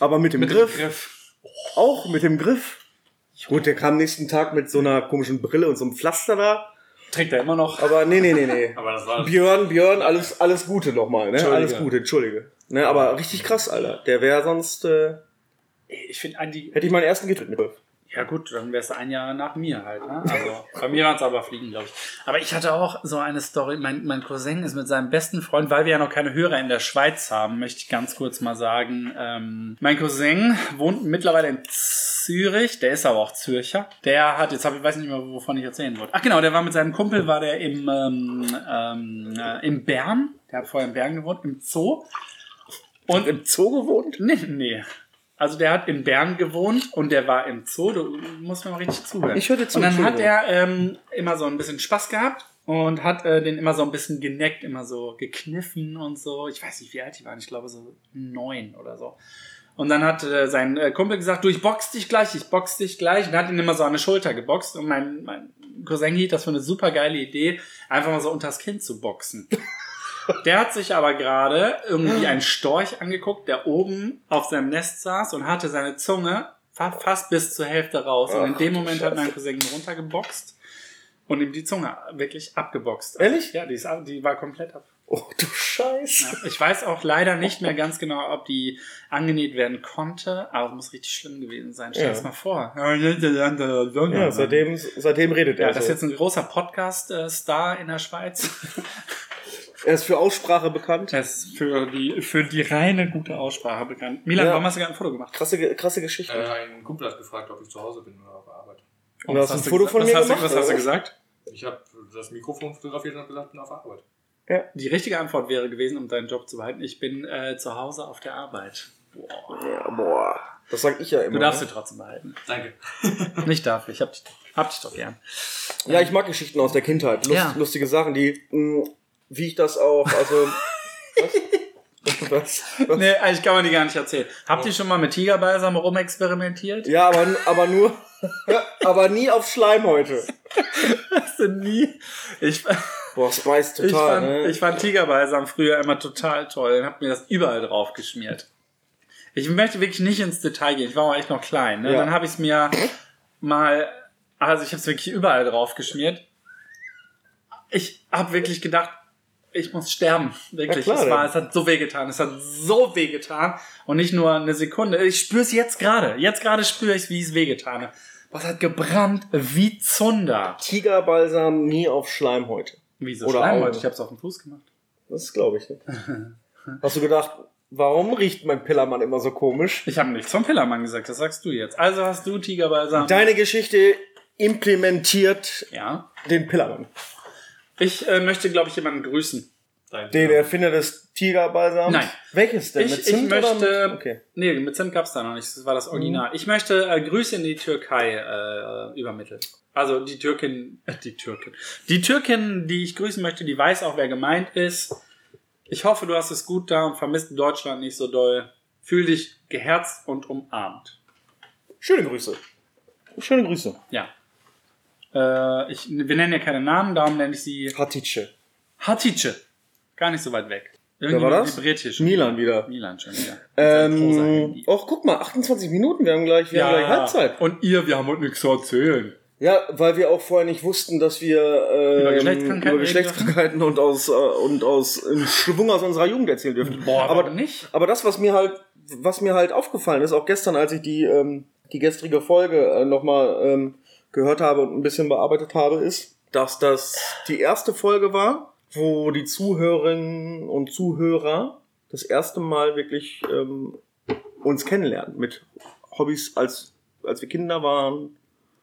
B: Aber mit dem
A: Mit dem
B: Griff,
A: Griff.
B: auch mit dem Griff. Gut, der kam nächsten Tag mit so einer komischen Brille und so einem Pflaster da.
A: Trägt er immer noch.
B: Aber nee, nee, nee, nee.
C: Aber das war.
B: Björn, Björn, alles, alles Gute nochmal, ne? Alles Gute, entschuldige. Ne, aber richtig krass, Alter. Der wäre sonst, äh,
A: Ich finde Andi.
B: hätte ich meinen ersten getötet mit Griff.
A: Ja gut, dann wärst du ein Jahr nach mir halt. Ne? Also bei mir waren es aber Fliegen, glaube ich. Aber ich hatte auch so eine Story. Mein, mein Cousin ist mit seinem besten Freund, weil wir ja noch keine Hörer in der Schweiz haben, möchte ich ganz kurz mal sagen. Ähm, mein Cousin wohnt mittlerweile in Zürich. Der ist aber auch Zürcher. Der hat jetzt habe ich weiß nicht mehr, wovon ich erzählen wollte. Ach genau, der war mit seinem Kumpel war der im ähm, ähm, äh, im Bern. Der hat vorher in Bern gewohnt im Zoo. Und
B: Im Zoo gewohnt?
A: Nee, nee. Also der hat in Bern gewohnt und der war im Zoo. Du musst mir mal richtig zuhören.
B: Ich dir zu,
A: Und dann hat er ähm, immer so ein bisschen Spaß gehabt und hat äh, den immer so ein bisschen geneckt, immer so gekniffen und so. Ich weiß nicht, wie alt die waren. Ich glaube so neun oder so. Und dann hat äh, sein äh, Kumpel gesagt, du, ich box dich gleich, ich box dich gleich. Und hat ihn immer so an die Schulter geboxt. Und mein, mein Cousin hielt das für eine super geile Idee, einfach mal so unters Kinn zu boxen. Der hat sich aber gerade irgendwie einen Storch angeguckt, der oben auf seinem Nest saß und hatte seine Zunge fa fast bis zur Hälfte raus. und in
B: Ach,
A: dem Moment hat mein. Cousin ihn runtergeboxt und ihm die Zunge wirklich abgeboxt.
B: Ehrlich?
A: Ja, die, ist, die war komplett ab.
B: Oh, du Scheiße.
A: Ja, ich weiß auch leider nicht mehr ganz genau, ob die angenäht werden konnte, aber es muss richtig schlimm gewesen sein. Stell
B: Ja.
A: das mal vor.
B: Ja, seitdem, seitdem redet
A: Ja,
B: er.
A: das ist jetzt ein großer Podcast-Star in der Schweiz.
B: Er ist für Aussprache bekannt.
A: Er ist für die, für die reine gute Aussprache bekannt. Milan,
B: Ja.
A: warum hast du gerade ein Foto gemacht?
B: Krasse, krasse Geschichte.
C: Äh, ein Kumpel hat gefragt, ob ich zu Hause bin oder auf der Arbeit.
B: Und du hast
A: Was
B: ein
A: du
B: Foto von
A: was
B: mir
A: hast du,
B: gemacht,
A: Was hast du gesagt?
C: Ich habe das Mikrofon fotografiert und hab gesagt, bin auf der Arbeit.
A: Die richtige Antwort wäre gewesen, um deinen Job zu behalten. Ich bin äh, zu Hause auf der Arbeit. Boah.
B: Ja, boah. Das sag ich ja immer.
A: Du darfst
B: ne?
A: sie trotzdem behalten.
C: Danke.
A: Nicht darf. Ich hab, dich- hab dich doch gern.
B: Ja, ich mag Geschichten aus der Kindheit. Lust,
A: Ja.
B: Lustige Sachen, die, mh, wie ich das auch, also. was? was? was?
A: Nee, eigentlich kann man die gar nicht erzählen. Habt ihr schon mal mit Tigerbalsam rumexperimentiert?
B: Ja, aber, aber nur, aber nie auf Schleimhäute.
A: Hast du nie? Ich,
B: Boah, Spice total,
A: ich, fand,
B: ne?
A: ich fand Tigerbalsam früher immer total toll und hab mir das überall drauf geschmiert. Ich möchte wirklich nicht ins Detail gehen. Ich war auch echt noch klein. Ne?
B: Ja.
A: Dann habe ich es mir mal, also ich habe es wirklich überall drauf geschmiert. Ich habe wirklich gedacht, ich muss sterben. Wirklich.
B: Ja, klar,
A: es, war, es hat so wehgetan. Es hat so wehgetan. Und nicht nur eine Sekunde. Ich spüre es jetzt gerade. Jetzt gerade spüre ich, wie es wehgetan hat. Was hat gebrannt wie Zunder.
B: Tigerbalsam nie auf Schleimhäute.
A: Wieso
B: Oder
A: Schleimhaut?
B: Augen.
A: Ich habe es auf den Fuß gemacht.
B: Das glaube ich nicht. Hast du gedacht, warum riecht mein Pillermann immer so komisch?
A: Ich habe nichts vom Pillermann gesagt, das sagst du jetzt. Also hast du Tigerbalsam.
B: Deine Geschichte implementiert
A: Ja.
B: den Pillermann.
A: Ich äh, möchte, glaube ich, jemanden grüßen.
C: Dein
B: Den Erfinder des Tigerbalsams?
A: Nein.
B: Welches denn?
A: Ich,
B: Mit
A: ich
B: Zimt oder
A: möchte.
B: mit- Okay.
A: Nee, mit Zimt gab's da noch nicht. Das war das Original. Ich möchte äh, Grüße in die Türkei äh, übermitteln. Also die Türkin, äh, die Türkin. Die Türkin, die ich grüßen möchte, die weiß auch, wer gemeint ist. Ich hoffe, du hast es gut da und vermisst Deutschland nicht so doll. Fühl dich geherzt und umarmt.
B: Schöne Grüße. Schöne Grüße.
A: Ja. Äh, ich, wir nennen ja keine Namen, darum nenne ich sie
B: Hatice.
A: Hatice. Gar nicht so weit weg.
B: Wer war das?
A: vibriert hier schon.
B: Milan wieder.
A: Milan schon wieder.
B: Ähm,
A: Prosa-Handy.
B: och, guck mal, 28 Minuten, wir haben gleich, wir haben gleich Halbzeit.
A: Und ihr, wir haben heute nichts zu erzählen.
B: Ja, weil wir auch vorher nicht wussten, dass wir ähm,
A: Über Geschlechtskrankheiten
B: über Geschlechtskrankheiten und aus äh, und aus einem Schwung aus unserer Jugend erzählen dürfen.
A: Boah, aber
B: aber
A: nicht.
B: aber das, was mir halt was mir halt aufgefallen ist, auch gestern, als ich die ähm, die gestrige Folge äh, nochmal ähm, gehört habe und ein bisschen bearbeitet habe, ist, dass das die erste Folge war, wo die Zuhörerinnen und Zuhörer das erste Mal wirklich ähm, uns kennenlernen mit Hobbys, als, als wir Kinder waren,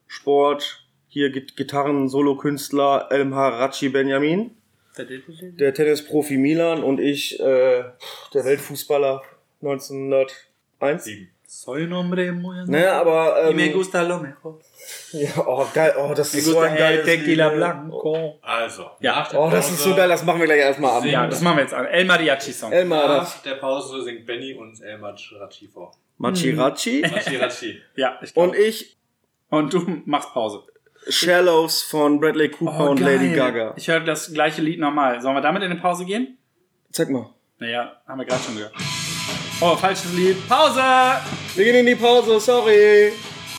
B: Sport, hier Git- Gitarren, Solokünstler El Harachi Benjamin, der Tennisprofi Milan und ich, äh, der Weltfußballer 1901.
C: Sieben.
A: Soy un hombre muy
B: Ne, aber
A: Y me
B: ähm,
A: gusta lo mejor.
B: ja, oh geil, oh das ist so
A: gusta
B: ein
A: el
B: geiles
A: tequila
B: ne?
A: blanco.
C: Also,
A: Ja.
C: nach der
B: Oh, das ist so geil, das machen wir gleich erstmal ab.
A: Ja, das machen wir jetzt an. El Mariachi Song.
B: Elmar,
C: Nach
B: das
C: der Pause singt Benny und El Machirachi vor.
B: Machirachi
C: Machirachi.
A: Ja, ich glaub.
B: und ich
A: Und du machst Pause.
B: Shallows von Bradley Cooper und Lady Gaga.
A: Ich höre das gleiche Lied nochmal. Sollen wir damit in eine Pause gehen?
B: Zeig mal.
A: Naja, haben wir gerade schon gehört. Oh, falsches Lied. Pause!
B: Wir gehen in die Pause, sorry.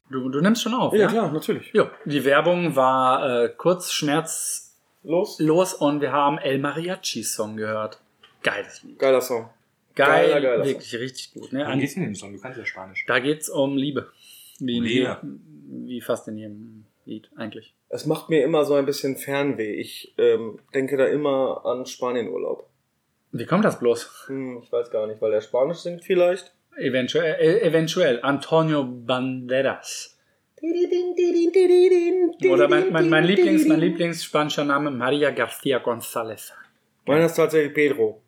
A: Du, du nimmst schon auf,
B: Ja,
A: ja?
B: klar, natürlich.
A: Jo, die Werbung war äh, kurz schmerzlos
B: Los.
A: und wir haben El Mariachi Song gehört. Geiles Lied.
B: Geiler Song.
A: Geil,
B: Geiler, geiler
A: wirklich richtig gut. Ne?
C: Worum
A: An,
C: geht's in dem Song? Du kannst ja Spanisch.
A: da geht's um Liebe. Wie, in
C: Liebe.
A: wie fast in jedem Lied eigentlich.
B: Es macht mir immer so ein bisschen Fernweh. Ich ähm, denke da immer an Spanienurlaub.
A: Wie kommt das bloß?
B: Hm, ich weiß gar nicht, weil er Spanisch singt vielleicht.
A: Eventuell, äh, eventuell Antonio Banderas. Oder mein, mein, mein Lieblings, mein Lieblingsspanischer Name Maria García González.
B: Meiner ist tatsächlich Pedro.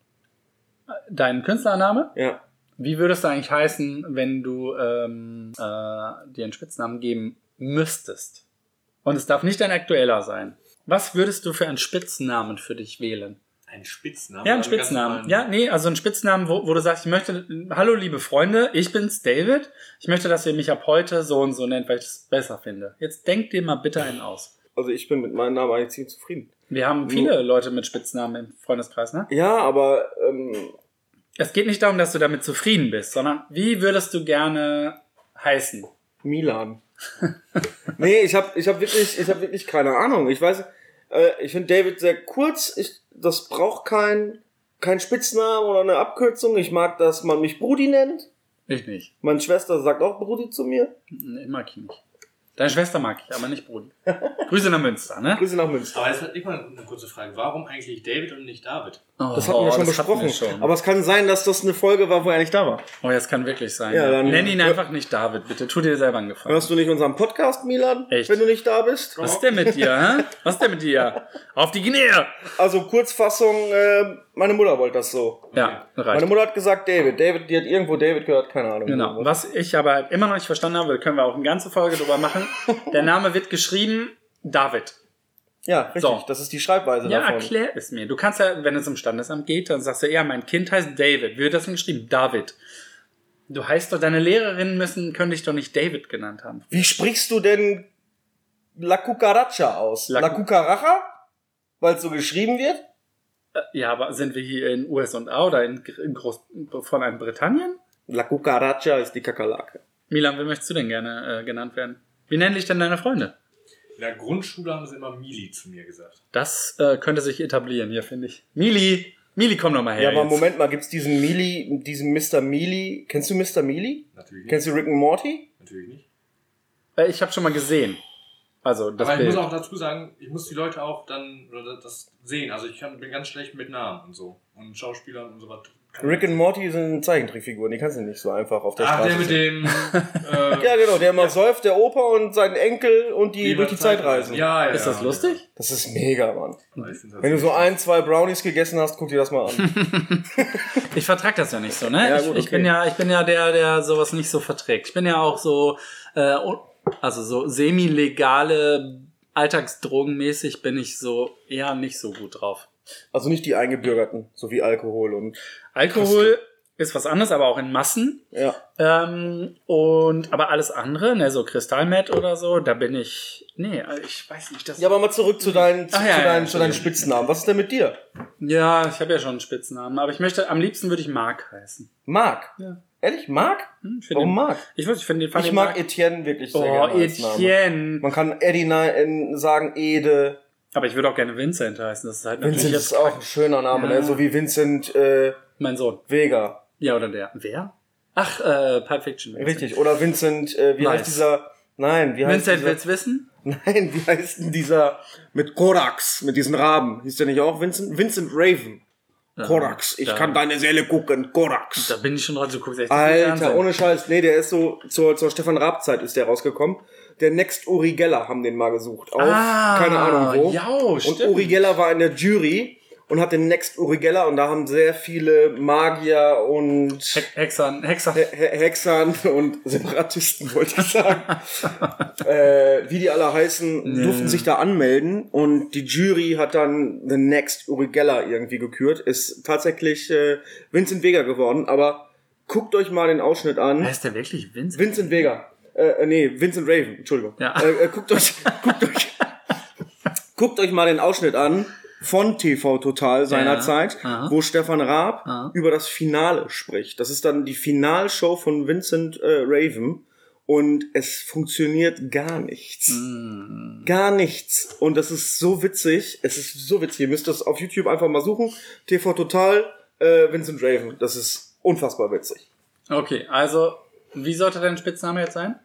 A: Dein Künstlername?
B: Ja.
A: Wie würdest du eigentlich heißen, wenn du ähm, äh, dir einen Spitznamen geben müsstest? Und es darf nicht ein aktueller sein. Was würdest du für einen Spitznamen für dich wählen?
C: Ein Spitzname?
A: Ja, einen
C: Also
A: Spitznamen.
C: normalen-
A: Ja, nee, also einen Spitznamen, wo, wo du sagst, ich möchte, hallo liebe Freunde, ich bin's David. Ich möchte, dass ihr mich ab heute so und so nennt, weil ich es besser finde. Jetzt denk dir mal bitte einen aus.
B: Also ich bin mit meinem Namen eigentlich ziemlich zufrieden.
A: Wir haben viele Leute mit Spitznamen im Freundeskreis, ne?
B: Ja, aber ähm,
A: Es geht nicht darum, dass du damit zufrieden bist, sondern wie würdest du gerne heißen?
B: Milan. nee, ich habe ich hab wirklich, ich hab wirklich keine Ahnung. Ich weiß, äh, ich finde David sehr kurz. Ich, das braucht kein, kein Spitznamen oder eine Abkürzung. Ich mag, dass man mich Brudi nennt.
A: Ich nicht.
B: Meine Schwester sagt auch Brudi zu mir.
A: Nee, mag ich nicht. Deine Schwester mag ich, aber nicht Brudi. Grüße nach Münster, ne?
B: Grüße nach Münster.
C: Aber jetzt hat ich mal eine kurze Frage. Warum eigentlich David und nicht David?
A: Oh,
B: Das hatten wir schon
A: das hatten
B: besprochen.
A: wir schon.
B: Aber es kann sein, dass das eine Folge war, wo er nicht da war.
A: oh, das kann wirklich sein.
B: Ja, dann-
A: Nenn ihn einfach nicht David, bitte. Tu dir selber einen Gefallen.
B: Hörst du nicht unseren Podcast, Milan?
A: Echt?
B: Wenn du nicht da bist?
A: Was ist denn mit dir, hä? Was ist denn mit dir? Auf die Knie!
B: Also Kurzfassung, äh, meine Mutter wollte das so.
A: Ja,
B: Meine
A: reicht.
B: Mutter hat gesagt David. David, die hat irgendwo David gehört, keine Ahnung.
A: Genau. Was ich aber immer noch nicht verstanden habe, können wir auch eine ganze Folge drüber machen. Der Name wird geschrieben David.
B: Ja, richtig.
A: So.
B: Das ist die Schreibweise
A: Ja,
B: davon.
A: erklär es mir. Du kannst ja, wenn es im Standesamt geht, dann sagst du, ja, mein Kind heißt David. Wie wird das denn geschrieben? David. Du heißt doch, deine Lehrerinnen müssen, können dich doch nicht David genannt haben.
B: Wie sprichst du denn La Cucaracha aus?
A: La
B: La,
A: Cu-
B: Cucaracha? Weil es so geschrieben wird?
A: Äh, Ja, aber sind wir hier in USA oder in, in Groß von einem Britannien?
B: La Cucaracha ist die Kakerlake.
A: Milan, wie möchtest du denn gerne äh, genannt werden? Wie nennen dich denn deine Freunde?
C: In der Grundschule haben sie immer Mili zu mir gesagt.
A: Das äh, könnte sich etablieren hier, finde ich. Mili, Mili, komm doch mal her.
B: Ja, aber
A: jetzt.
B: Moment mal, gibt's diesen Mili, diesen Mr. Mealy? Kennst du Mr. Mealy?
C: Natürlich nicht.
B: Kennst du Rick and Morty?
C: Natürlich nicht.
A: Äh, ich habe schon mal gesehen. Also das
C: Aber ich
A: Bild.
C: muss auch dazu sagen, ich muss die Leute auch dann oder das sehen. Also ich kann, bin ganz schlecht mit Namen und so. Und Schauspielern und so was.
B: Rick and Morty sind Zeichentrickfiguren, die kannst du nicht so einfach auf der
C: Ach,
B: Straße
C: der mit
B: sehen.
C: dem. Äh,
B: Ja, genau, der immer säuft, der Opa und sein Enkel und die
C: über
B: durch die Zeit reisen.
C: Ja, ja.
A: Ist das
C: ja.
A: lustig?
B: Das ist mega, Mann.
C: Ja, ich
B: Wenn du so ein, zwei Brownies gegessen hast, guck dir das mal an.
A: Ich vertrag das ja nicht so, ne?
B: Ja,
A: ich,
B: gut,
A: ich
B: okay.
A: bin ja, ich bin ja der, der sowas nicht so verträgt. Ich bin ja auch so, äh, also so semi-legale, alltagsdrogenmäßig bin ich so eher nicht so gut drauf.
B: Also nicht die Eingebürgerten, so wie Alkohol und
A: Alkohol ist was anderes, aber auch in Massen.
B: ja.
A: Ähm, und aber alles andere, ne, so Kristallmet oder so, da bin ich. Nee, ich weiß nicht. Das
B: Ja, aber mal zurück zu deinen, zu,
A: ja,
B: zu
A: ja,
B: deinen, zu deinen. Spitznamen. Was ist denn mit dir?
A: ja, ich habe ja schon einen Spitznamen, aber ich möchte, am liebsten würde ich Mark heißen.
B: Marc.
A: Ja.
B: Ehrlich, Marc?
A: Hm, ich finde
B: Warum
A: den-
B: Marc?
A: Ich, weiß, ich finde den
B: Ich mag Etienne wirklich sehr
A: Oh,
B: gerne Name.
A: Etienne.
B: Man kann Eddie sagen Ede.
A: Aber ich würde auch gerne Vincent heißen. Das ist halt natürlich
B: Vincent ist auch ein schöner Name,
A: Ja.
B: ne? so wie Vincent äh,
A: mein Sohn.
B: Vega.
A: Ja, oder der. Wer? Ach, äh, Pulp Fiction. Vincent.
B: Richtig. Oder Vincent, äh, wie
A: Nice.
B: heißt dieser? Nein, wie heißt
A: Vincent
B: dieser?
A: will's wissen?
B: Nein, wie heißt denn dieser mit Korax, mit diesen Raben? Hieß der nicht auch Vincent? Vincent Raven. Korax, ich
A: da-
B: kann deine Seele gucken, Korax.
A: Da bin ich schon dran, du guckst echt viel
B: Alter, ohne Scheiß. Nee, der ist so, zur, zur Stefan Raab-Zeit ist der rausgekommen. Der Next Uri Geller haben den mal gesucht. Auf,
A: Ah,
B: keine Ahnung wo.
A: ja,
B: und
A: stimmt.
B: Uri Geller war in der Jury und hat den Next Uri Geller und da haben sehr viele Magier und
A: He- Hexern, Hexer.
B: He He- Hexern und Separatisten, wollte ich sagen. äh, wie die alle heißen, durften sich da anmelden und die Jury hat dann The Next Uri Geller irgendwie gekürt. Ist tatsächlich äh, Vincent Vega geworden, aber guckt euch mal den Ausschnitt an.
A: Heißt der wirklich Vincent?
B: Vincent Vega. Äh, äh, nee, Vincent Raven, Entschuldigung.
A: Ja.
B: Äh, äh, guckt euch, guckt euch, guckt euch mal den Ausschnitt an von TV Total seinerzeit,
A: Aha.
B: wo Stefan Raab
A: Aha.
B: über das Finale spricht. Das ist dann die Finalshow von Vincent äh, Raven und es funktioniert gar nichts.
A: Mm.
B: Gar nichts. Und das ist so witzig. Es ist so witzig. Ihr müsst das auf YouTube einfach mal suchen. TV Total, äh, Vincent Raven. Das ist unfassbar witzig.
A: Okay, also, wie sollte dein Spitzname jetzt sein?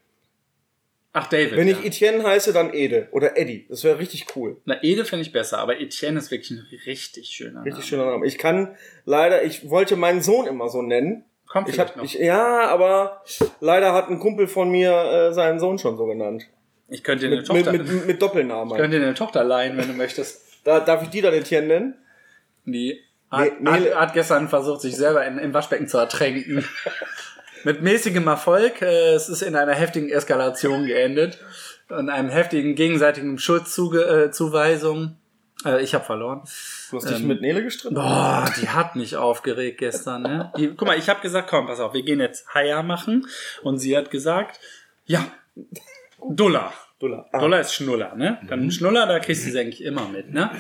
A: Ach, David.
B: Wenn
A: ja.
B: ich Etienne heiße, dann Ede oder Eddie. Das wäre richtig cool.
A: Na, Ede finde ich besser, aber Etienne ist wirklich ein richtig schöner
B: Richtig
A: Name.
B: schöner Name. Ich kann leider, ich wollte meinen Sohn immer so nennen.
A: Kommt
B: Ich hab,
A: noch.
B: ich, ja, aber leider hat ein Kumpel von mir äh, seinen Sohn schon so genannt.
A: Ich könnte dir eine
B: Mit, mit,
A: Tochter,
B: mit, mit Doppelnamen.
A: ich könnte dir eine Tochter leihen, wenn du möchtest.
B: Da, darf ich die dann Etienne nennen?
A: Die hat,
B: Nee, Nele-
A: hat, hat gestern versucht, sich selber in, im Waschbecken zu ertränken. Mit mäßigem Erfolg. Äh, Es ist in einer heftigen Eskalation geendet. Und einem heftigen gegenseitigen Schuldzuweisung. Äh, ich habe verloren.
B: Du hast dich
A: Ähm,
B: mit Nele gestritten?
A: Boah, die hat mich aufgeregt gestern. Ne? Die, guck mal, ich habe gesagt, komm, pass auf, wir gehen jetzt Haya machen. Und sie hat gesagt, ja, Dulla.
B: Dulla. Ah,
A: Dollar ist Schnuller, ne? Dann Schnuller, da kriegst du sie eigentlich immer mit, ne?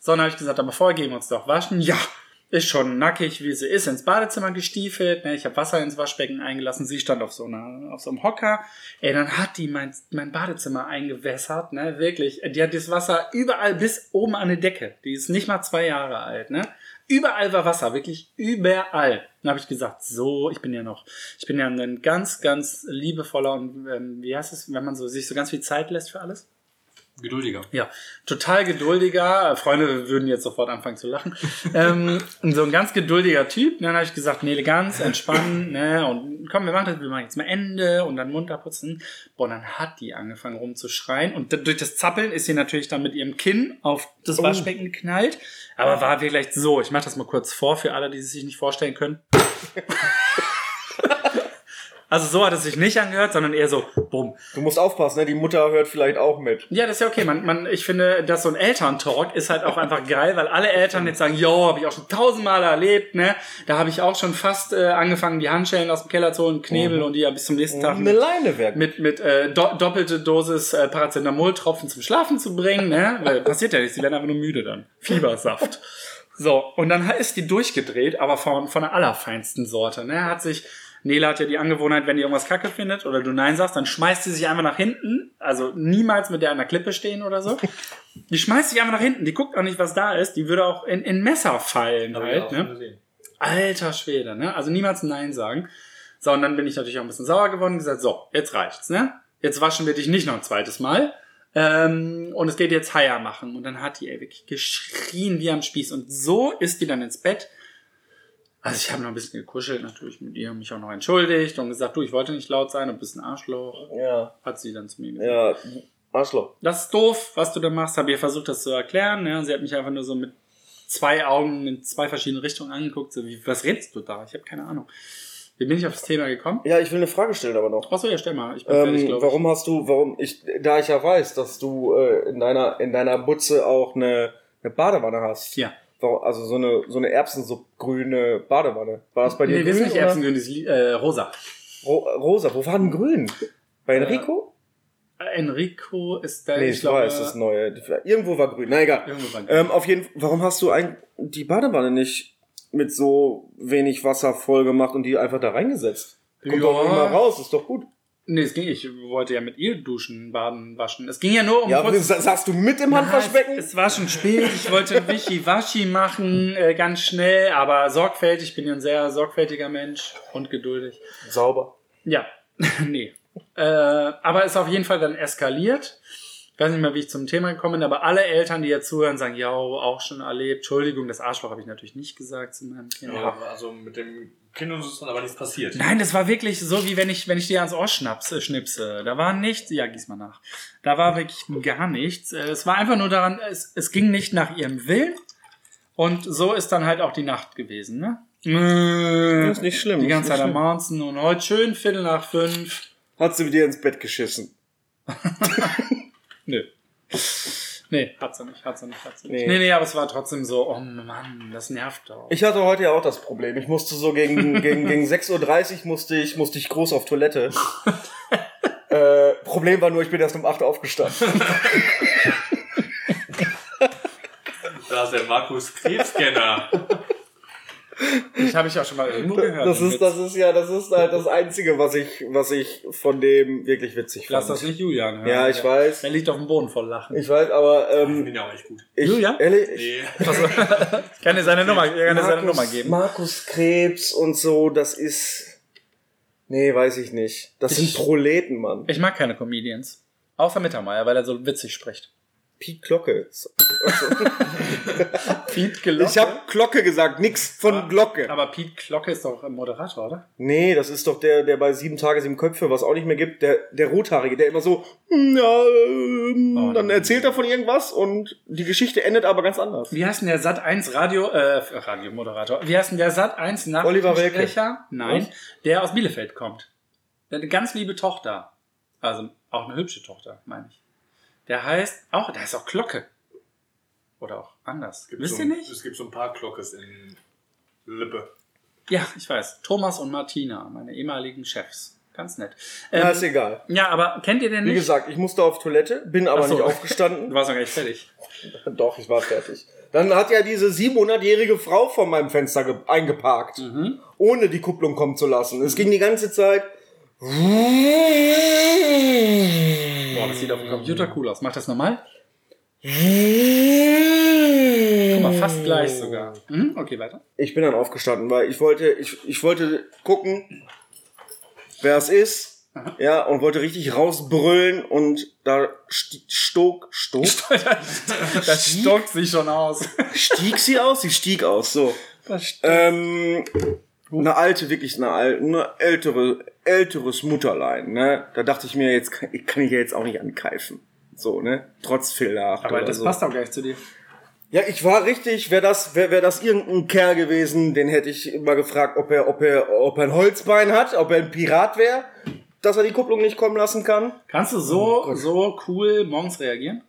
A: So, dann habe ich gesagt, aber vorher gehen wir uns doch waschen. Ja, ist schon nackig, wie sie ist, ins Badezimmer gestiefelt. Ne? Ich habe Wasser ins Waschbecken eingelassen. Sie stand auf so, einer, auf so einem Hocker. Ey, dann hat die mein, mein Badezimmer eingewässert. Ne? Wirklich. Die hat das Wasser überall bis oben an die Decke. Die ist nicht mal zwei Jahre alt. Ne? Überall war Wasser, wirklich überall. Dann habe ich gesagt, so, ich bin ja noch, ich bin ja ein ganz, ganz liebevoller und ähm, wie heißt es, wenn man so sich so ganz viel Zeit lässt für alles?
C: Geduldiger.
A: Ja, total geduldiger. Freunde würden jetzt sofort anfangen zu lachen. ähm, so ein ganz geduldiger Typ. Dann habe ich gesagt, nee, ganz entspannen. Ne? Und komm, wir machen das, wir machen jetzt mal Ende und dann munter putzen. Boah, und dann hat die angefangen rumzuschreien. Und durch das Zappeln ist sie natürlich dann mit ihrem Kinn auf das Waschbecken geknallt. Aber war wirklich so. Ich mache das mal kurz vor für alle, die es sich nicht vorstellen können. Also so hat es sich nicht angehört, sondern eher so, bumm.
B: Du musst aufpassen, ne? Die Mutter hört vielleicht auch mit.
A: Ja, das ist ja okay. Man, man, ich finde, dass so ein Elterntalk ist halt auch einfach geil, weil alle Eltern jetzt sagen, yo, habe ich auch schon tausendmal erlebt, ne? Da habe ich auch schon fast äh, angefangen, die Handschellen aus dem Keller zu holen, Knebel
B: Mhm.
A: und die ja bis zum nächsten Tag
B: Eine
A: mit,
B: Leine weg.
A: mit, mit äh, do, doppelte Dosis äh, Paracetamol-Tropfen zum Schlafen zu bringen, ne? Weil passiert ja nichts, die werden einfach nur müde dann. Fiebersaft. So, und dann ist die durchgedreht, aber von, von der allerfeinsten Sorte, ne? Hat sich Nela hat ja die Angewohnheit, wenn die irgendwas kacke findet oder du Nein sagst, dann schmeißt sie sich einfach nach hinten. Also niemals mit der an der Klippe stehen oder so. Die schmeißt sich einfach nach hinten. Die guckt auch nicht, was da ist. Die würde auch in, in Messer fallen
C: Hab
A: halt. Ne? Alter Schwede, ne? Also niemals Nein sagen. So, und dann bin ich natürlich auch ein bisschen sauer geworden und gesagt, so, jetzt reicht's, ne? Jetzt waschen wir dich nicht noch ein zweites Mal. Ähm, und es geht jetzt Heier machen. Und dann hat die ey, wirklich geschrien wie am Spieß. Und so ist die dann ins Bett. Also ich habe noch ein bisschen gekuschelt natürlich mit ihr, mich auch noch entschuldigt und gesagt, du, ich wollte nicht laut sein, du bist ein Arschloch.
B: Ja.
A: Hat sie dann zu mir gesagt.
B: Ja. Arschloch.
A: Das ist doof, was du da machst. Habe ihr versucht, das zu erklären. Ja, sie hat mich einfach nur so mit zwei Augen in zwei verschiedene Richtungen angeguckt. So wie, was redest du da? Ich habe keine Ahnung. Wie bin ich auf das Thema gekommen?
B: Ja, ich will eine Frage stellen aber noch.
A: Achso, ja, stell mal. Ich bin fertig,
B: Ähm,
A: glaube ich.
B: warum hast du, warum ich, da ich ja weiß, dass du äh, in deiner in deiner Butze auch eine, eine Badewanne hast.
A: Ja.
B: Also so eine so eine Erbsensubgrüne Badewanne. War das bei dir
A: Nee, das ist
B: grün
A: nicht? Erbsengrün, das ist äh, rosa.
B: Ro rosa. Wo war denn grün? Bei Enrico?
A: Äh, Enrico ist da,
B: nee, ich, weiß, das neue. Irgendwo war grün. Na egal.
A: Irgendwo war
B: Ähm, auf jeden Fall, warum hast du ein, die Badewanne nicht mit so wenig Wasser voll gemacht und die einfach da reingesetzt? Kommt
A: Ja.
B: doch immer raus, ist doch gut.
A: Nee, es ging, ich wollte ja mit ihr duschen, baden, waschen. Es ging ja nur um
B: Ja,
A: kurz-
B: aber das sagst du mit dem
A: Ja,
B: Handwaschbecken?
A: Es, es war schon spät. Ich wollte Wischi-Waschi machen, äh, ganz schnell, aber sorgfältig. Ich bin ja ein sehr sorgfältiger Mensch und geduldig.
B: Sauber.
A: Ja, nee. Äh, aber ist auf jeden Fall dann eskaliert. Ich weiß nicht mehr, wie ich zum Thema gekommen bin, aber alle Eltern, die jetzt zuhören, sagen, ja, auch schon erlebt. Entschuldigung, das Arschloch habe ich natürlich nicht gesagt zu meinem Kind.
C: Ja, also mit dem Kind und so ist dann aber nichts passiert.
A: Nein, das war wirklich so, wie wenn ich, wenn ich dir ans Ohr schnaps, äh, schnipse. Da war nichts, ja, gieß mal nach. Da war wirklich gar nichts. Äh, Es war einfach nur daran, es, es ging nicht nach ihrem Willen. Und so ist dann halt auch die Nacht gewesen, ne?
B: Das ist nicht schlimm.
A: Die ganze Zeit am. Mounzen und heute schön Viertel nach fünf.
B: Hat sie dir ins Bett geschissen.
A: Nö. Nee, hat sie nicht, hat sie nicht, hat sie nicht.
B: Nee.
A: Nee, nee, aber es war trotzdem so, oh Mann, das nervt doch.
B: Ich hatte heute ja auch das Problem. Ich musste so gegen, gegen, gegen 6.30 Uhr musste ich, musste ich groß auf Toilette. äh, Problem war nur, ich bin erst um 8 Uhr aufgestanden.
C: Da ist der Markus Krebscanner.
A: Ich habe ich auch schon mal irgendwo gehört.
B: Das ist, das ist ja, das ist halt das Einzige, was ich, was ich von dem wirklich witzig
A: Lass
B: fand.
A: das nicht Julian hören.
B: Ja, ich weiß.
A: Er liegt auf dem Boden voll Lachen.
B: Ich weiß, aber
C: Ich
B: ähm,
C: bin ja auch echt gut.
B: ich,
A: Julia?
B: ehrlich, ich,
C: Nee.
A: Also, ich kann dir seine Nummer, ich kann dir seine Nummer geben.
B: Markus Krebs und so, das ist. Nee, weiß ich nicht. Das
A: Ich-
B: sind Proleten, Mann.
A: Ich mag keine Comedians. Außer Mittermeier, weil er so witzig spricht.
B: Piet Glocke.
A: Piet Glocke?
B: Ich hab Glocke gesagt, nix von Glocke.
A: Aber Piet Glocke ist doch ein Moderator, oder?
B: Nee, das ist doch der, der bei sieben Tage, sieben Köpfe, was auch nicht mehr gibt, der, der Rothaarige, der immer so, ja, ähm,
A: Oh,
B: dann erzählt er von irgendwas und die Geschichte endet aber ganz anders.
A: Wie heißt denn der Sat 1 Radio, äh, Radiomoderator? Wie heißt denn der Sat 1
B: Oliver Welke.
A: Nachrichtensprecher? Nein,
B: Was?
A: der aus Bielefeld kommt. Der hat eine ganz liebe Tochter. Also auch eine hübsche Tochter, meine ich. Der heißt auch, der heißt auch Glocke. Oder auch anders. Wisst
C: so,
A: ihr nicht?
C: Es gibt so ein paar Glockes in Lippe.
A: Ja, ich weiß. Thomas und Martina, meine ehemaligen Chefs. Ganz nett.
B: Ja,
A: Ähm,
B: ist egal.
A: ja, aber kennt ihr den
B: Wie
A: nicht?
B: gesagt, ich musste auf Toilette, bin aber
A: so.
B: nicht
A: Du
B: aufgestanden.
A: warst noch gar nicht fertig.
B: Doch, ich war fertig. Dann hat ja diese 700-jährige Frau vor meinem Fenster ge- eingeparkt,
A: Mhm.
B: ohne die Kupplung kommen zu lassen. Es ging die ganze Zeit.
A: Boah, das sieht auf dem Computer cool aus. Mach das nochmal. Guck mal, fast gleich sogar. Mhm, okay, weiter.
B: Ich bin dann aufgestanden, weil ich wollte, ich, ich wollte gucken, wer es ist. Ja, und wollte richtig rausbrüllen und da stog, stog,
A: Das stockt sich schon aus.
B: stieg sie aus? Sie stieg aus, so. Ähm, eine alte, wirklich eine alte, eine ältere, älteres Mutterlein, ne? Da dachte ich mir, jetzt kann, kann ich ja jetzt auch nicht ankeifen. So, ne? Trotz Fehler.
A: Aber das
B: so.
A: passt auch gleich zu dir.
B: Ja, ich war richtig, wäre das, wäre wär das irgendein Kerl gewesen, den hätte ich immer gefragt, ob er, ob er, ob er ein Holzbein hat, ob er ein Pirat wäre, dass er die Kupplung nicht kommen lassen kann.
A: Kannst du
B: Oh
A: so, so cool morgens reagieren?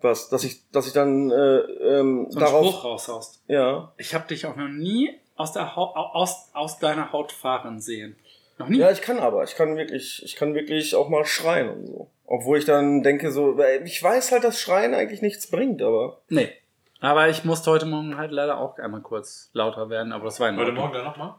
B: Was, dass ich, dass ich dann äh, ähm,
A: So einen
B: darauf,
A: Spruch raushaust.
B: ja,
A: Ich habe dich auch noch nie aus, der Haut, aus, aus deiner Haut fahren sehen. Noch nie?
B: ja, ich kann aber, ich kann wirklich, ich kann wirklich auch mal schreien und so. Obwohl ich dann denke so, ich weiß halt, dass Schreien eigentlich nichts bringt, aber
A: Nee. Aber ich musste heute Morgen halt leider auch einmal kurz lauter werden, aber das war in
C: Heute. Morgen dann nochmal?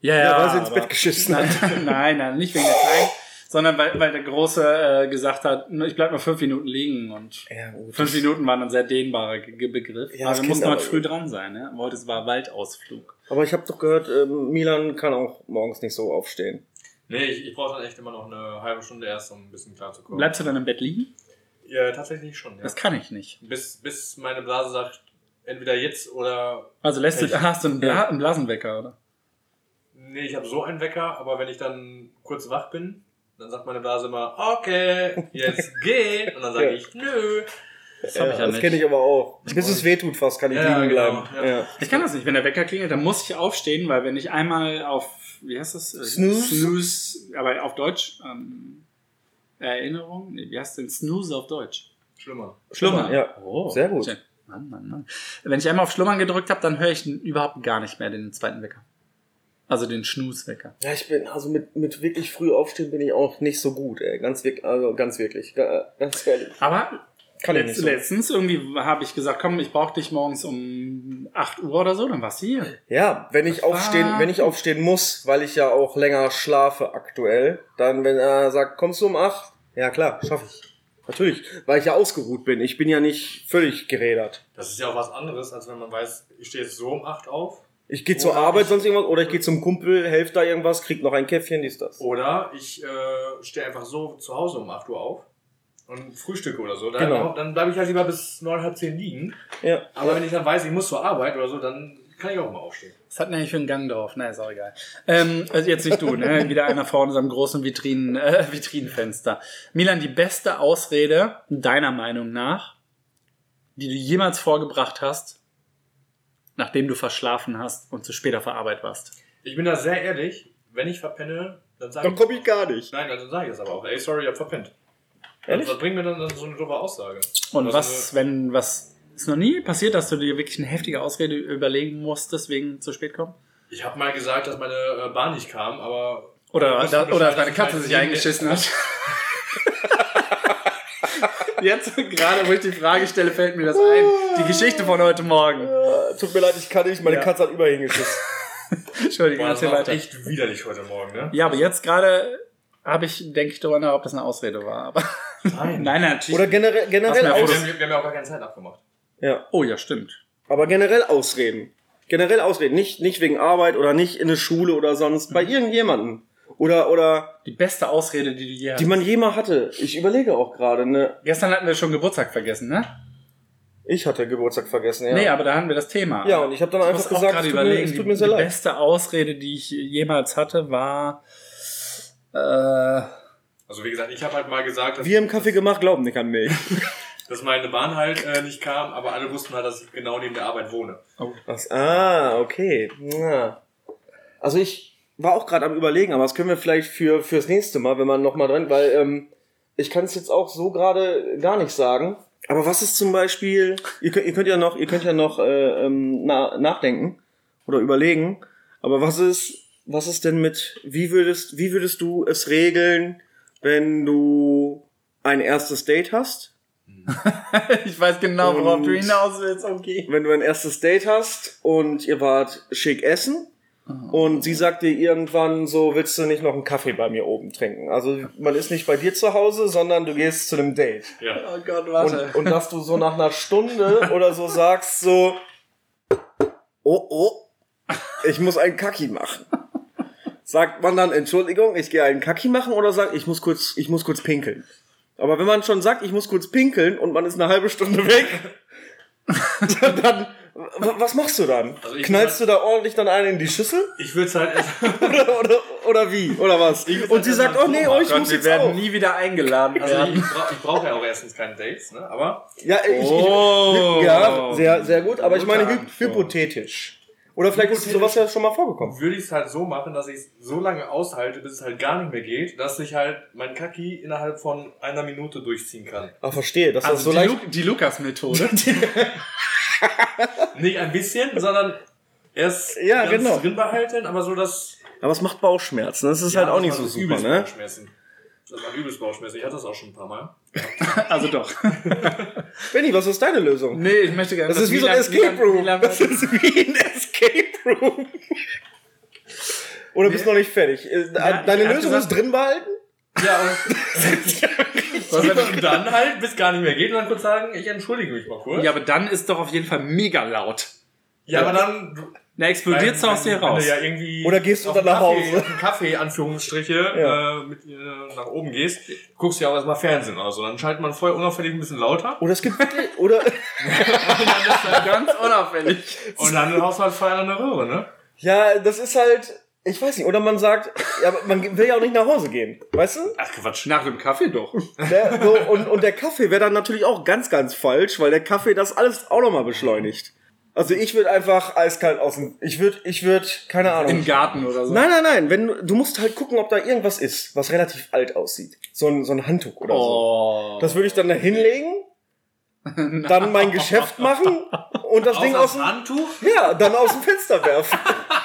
A: Ja, ja,
B: ja, weil sie ins Bett geschissen hat.
A: Nein, nein, nein, nicht wegen der Kleinen, sondern weil, weil der Große äh, gesagt hat, ich bleib noch fünf Minuten liegen und
B: Ja, gut.
A: fünf Minuten waren ein sehr dehnbarer Ge- Ge- Begriff.
B: Ja,
A: aber wir mussten heute früh dran sein. Ne? Heute war Waldausflug.
B: Aber ich habe doch gehört, ähm, Milan kann auch morgens nicht so aufstehen.
C: Nee, ich, ich brauche dann echt immer noch eine halbe Stunde erst, um ein bisschen klar zu kommen.
A: Bleibst du dann im Bett liegen?
C: Ja, tatsächlich schon, ja.
A: Das kann ich nicht.
C: Bis, bis meine Blase sagt, entweder jetzt oder.
A: Also lässt du,
C: Echt?
A: hast du einen, Bla einen Blasenwecker, oder?
C: Nee, ich habe so einen Wecker, aber wenn ich dann kurz wach bin, dann sagt meine Blase immer, okay, jetzt geh. Und dann sage
B: Ja.
C: ich, nö.
A: Das ich ja
B: das kenne ich aber auch. Bis es wehtut fast, kann ich
C: Ja,
B: liegen
C: genau,
B: bleiben.
C: ja.
B: Ja.
A: Ich kann das nicht. Wenn der Wecker klingelt, dann muss ich aufstehen, weil wenn ich einmal auf, wie heißt das? Äh,
B: Snooze?
A: Snooze, aber auf Deutsch, ähm, Erinnerung? Nee, wie heißt denn Snooze auf Deutsch?
C: Schlimmer.
A: Schlummern.
B: Ja.
A: Oh,
B: Sehr gut.
A: schön. Mann, Mann, Mann. Wenn ich einmal auf Schlummern gedrückt habe, dann höre ich überhaupt gar nicht mehr den zweiten Wecker. Also den Schnuswecker.
B: Ja, ich bin, also mit, mit wirklich früh aufstehen bin ich auch nicht so gut, ey. Ganz wirklich, also ganz wirklich. Ga- Ganz ehrlich.
A: Aber
B: Kann ich
A: letzt,
B: nicht so.
A: letztens irgendwie habe ich gesagt, komm, ich brauche dich morgens um 8 Uhr oder so, dann warst du hier.
B: Ja, wenn ich aufstehen, wenn ich aufstehen muss, weil ich ja auch länger schlafe aktuell, dann wenn er sagt, kommst du um acht? Ja klar, schaffe ich. Natürlich, weil ich ja ausgeruht bin. Ich bin ja nicht völlig gerädert.
C: Das ist ja auch was anderes, als wenn man weiß, ich stehe jetzt so um 8 auf.
B: Ich gehe zur Arbeit, sonst irgendwas, oder ich gehe zum Kumpel, helfe da irgendwas, krieg noch ein Käffchen, dies, das.
C: Oder ich äh, stehe einfach so zu Hause um 8 Uhr auf und frühstücke oder so. Dann,
B: Genau.
C: dann bleibe ich halt lieber bis 9, halb 10 liegen.
B: Ja.
C: Aber wenn ich dann weiß, ich muss zur Arbeit oder so, dann kann ich auch mal aufstehen.
A: Was hat denn eigentlich für einen Gang drauf? Na, ist auch egal. Ähm, also jetzt nicht du, ne? Wieder einer vor unserem großen Vitrinen, äh, Vitrinenfenster. Milan, die beste Ausrede, deiner Meinung nach, die du jemals vorgebracht hast, nachdem du verschlafen hast und zu spät auf der Arbeit warst.
C: Ich bin da sehr ehrlich, wenn ich verpenne, dann sage
B: Dann
C: ich.
B: komme ich gar nicht.
C: Nein, dann sage ich es aber auch. Ey, sorry, ich hab verpennt.
B: Ehrlich?
C: Was bringt mir dann, dann so eine doofe Aussage?
A: Und
C: Also
A: was, wenn, was, ist noch nie passiert, dass du dir wirklich eine heftige Ausrede überlegen musstest, wegen zu spät kommen?
C: Ich habe mal gesagt, dass meine äh, Bahn nicht kam, aber.
A: Oder, da, oder dass deine Katze sich eingeschissen hat. Jetzt, gerade wo ich die Frage stelle, fällt mir das ein. Die Geschichte von heute Morgen.
B: Tut mir leid, ich kann nicht, meine
A: Ja.
B: Katze hat überall hingeschissen.
A: Entschuldigung,
C: Boah, das
A: erzähl
C: war
A: weiter.
C: echt widerlich heute Morgen, ne?
A: Ja, aber jetzt gerade habe ich, denke ich darüber nach, ob das eine Ausrede war. Aber
C: Nein.
A: nein, natürlich.
B: Oder generell,
A: Hast
B: generell
C: Wir haben, wir haben ja auch gar keine Zeit abgemacht.
B: ja.
A: oh ja, stimmt.
B: Aber generell Ausreden. Generell Ausreden. Nicht, nicht wegen Arbeit oder nicht in der Schule oder sonst. Bei irgendjemandem. Oder, oder,
A: Die beste Ausrede, die du je
B: die
A: hattest.
B: man je mal hatte. Ich überlege auch gerade, ne.
A: Gestern hatten wir schon Geburtstag vergessen, ne?
B: Ich hatte Geburtstag vergessen, ja.
A: Nee, aber da hatten wir das Thema.
B: ja, und ich habe dann
A: Ich
B: einfach gesagt, es tut, mir, es tut
A: die,
B: mir sehr
A: die
B: leid.
A: beste Ausrede, die ich jemals hatte, war äh,
C: Also wie gesagt, ich habe halt mal gesagt, dass,
B: Wir im Kaffee gemacht, glauben nicht an mich.
C: dass meine Bahn halt äh, nicht kam, aber alle wussten halt, dass ich genau neben der Arbeit wohne.
B: Was? Ah, okay. Ja. Also ich war auch gerade am überlegen, aber das können wir vielleicht für fürs nächste Mal, wenn man noch mal drin, weil ähm, ich kann es jetzt auch so gerade gar nicht sagen. Aber was ist zum Beispiel? Ihr könnt, ihr könnt ja noch, ihr könnt ja noch äh, ähm, na, nachdenken oder überlegen. Aber was ist, was ist denn mit? Wie würdest, wie würdest du es regeln, wenn du ein erstes Date hast
A: ich weiß genau, worauf du hinaus willst. Okay.
B: wenn du ein erstes Date hast und ihr wart schick essen und sie sagt dir irgendwann so, willst du nicht noch einen Kaffee bei mir oben trinken? Also man ist nicht bei dir zu Hause, sondern du gehst zu einem Date.
C: Ja.
A: Oh Gott, warte.
B: Und, und dass du so nach einer Stunde oder so sagst so, oh oh, ich muss einen Kaki machen. Sagt man dann, Entschuldigung, ich gehe einen Kaki machen oder sagt, ich muss kurz, ich muss kurz pinkeln. Aber wenn man schon sagt, ich muss kurz pinkeln und man ist eine halbe Stunde weg, dann, was machst du dann?
C: Also
B: Knallst du da ordentlich dann einen in die Schüssel?
C: Ich würde es halt
B: Oder, oder, oder wie? Oder was? Und sie
C: halt
B: sagt,
C: erstmal
B: oh nee,
C: so
B: oh, ich
A: Gott,
B: muss
A: wir
B: jetzt
A: werden
B: auch.
A: nie wieder eingeladen
C: Also
A: werden.
C: ich, bra ich brauche ja auch erstens keine Dates, ne? Aber
B: Ja, ich,
A: Oh.
B: ich, ja, sehr, sehr gut, aber ich meine hy
A: Antwort.
B: hypothetisch. Oder vielleicht ist sowas ja schon mal vorgekommen.
C: würde ich es halt so machen, dass ich es so lange aushalte, bis es halt gar nicht mehr geht, dass ich halt mein Kaki innerhalb von einer Minute durchziehen kann.
B: Ah, verstehe, das
A: Also
B: so
A: die,
B: leicht.
A: Lu die Lukas-Methode.
C: Nicht ein bisschen, sondern erst
B: Ja,
C: ganz
B: genau.
C: drin behalten, aber so dass
B: Aber es macht Bauchschmerzen, das ist halt auch nicht so super,
C: übelst
B: ne?
C: Bauchschmerzen. Das war übelst Bauchschmerzen. Ich hatte das auch schon ein paar Mal.
A: also doch.
B: Benny, was ist deine Lösung?
A: Nee, ich möchte gerne.
B: Das ist wie so ein Escape Room. Das ist wie ein Escape Room. Oder bist du noch nicht fertig? Äh,
A: Ja,
B: Deine
A: hat
B: Lösung
A: gesagt-
B: ist drin behalten?
C: Ja, und, und dann halt, bis gar nicht mehr geht und dann kurz sagen, ich entschuldige mich mal kurz.
A: Ja, aber dann ist doch auf jeden Fall mega laut.
C: Ja, aber dann
A: Na, explodiert es aus dir raus.
C: ja irgendwie
B: Oder gehst du dann nach
C: Kaffee,
B: Hause?
C: einen Kaffee, Anführungsstriche,
B: Ja.
C: äh, mit äh, nach oben gehst, guckst du ja auch erstmal Fernsehen oder so. Dann schaltet man vorher unauffällig ein bisschen lauter
B: Oder es gibt wirklich, oder,
A: Ganz unauffällig.
C: und dann haust du halt Feuer an der Röhre, ne?
B: ja, das ist halt, ich weiß nicht, oder man sagt, ja, man will ja auch nicht nach Hause gehen, weißt du?
C: Ach Quatsch.
A: Nach dem Kaffee doch.
B: Der, so, und, und der Kaffee wäre dann natürlich auch ganz, ganz falsch, weil der Kaffee das alles auch nochmal beschleunigt. Also ich würde einfach eiskalt aus dem, ich würde, ich würde, keine Ahnung.
A: Im Garten oder so.
B: Nein, nein, nein, wenn du, musst halt gucken, ob da irgendwas ist, was relativ alt aussieht. So ein, so ein Handtuch oder so.
A: Oh.
B: Das würde ich dann da hinlegen, dann mein Geschäft machen und das Ding aus dem,
C: Handtuch?
B: ja, dann aus dem Fenster werfen.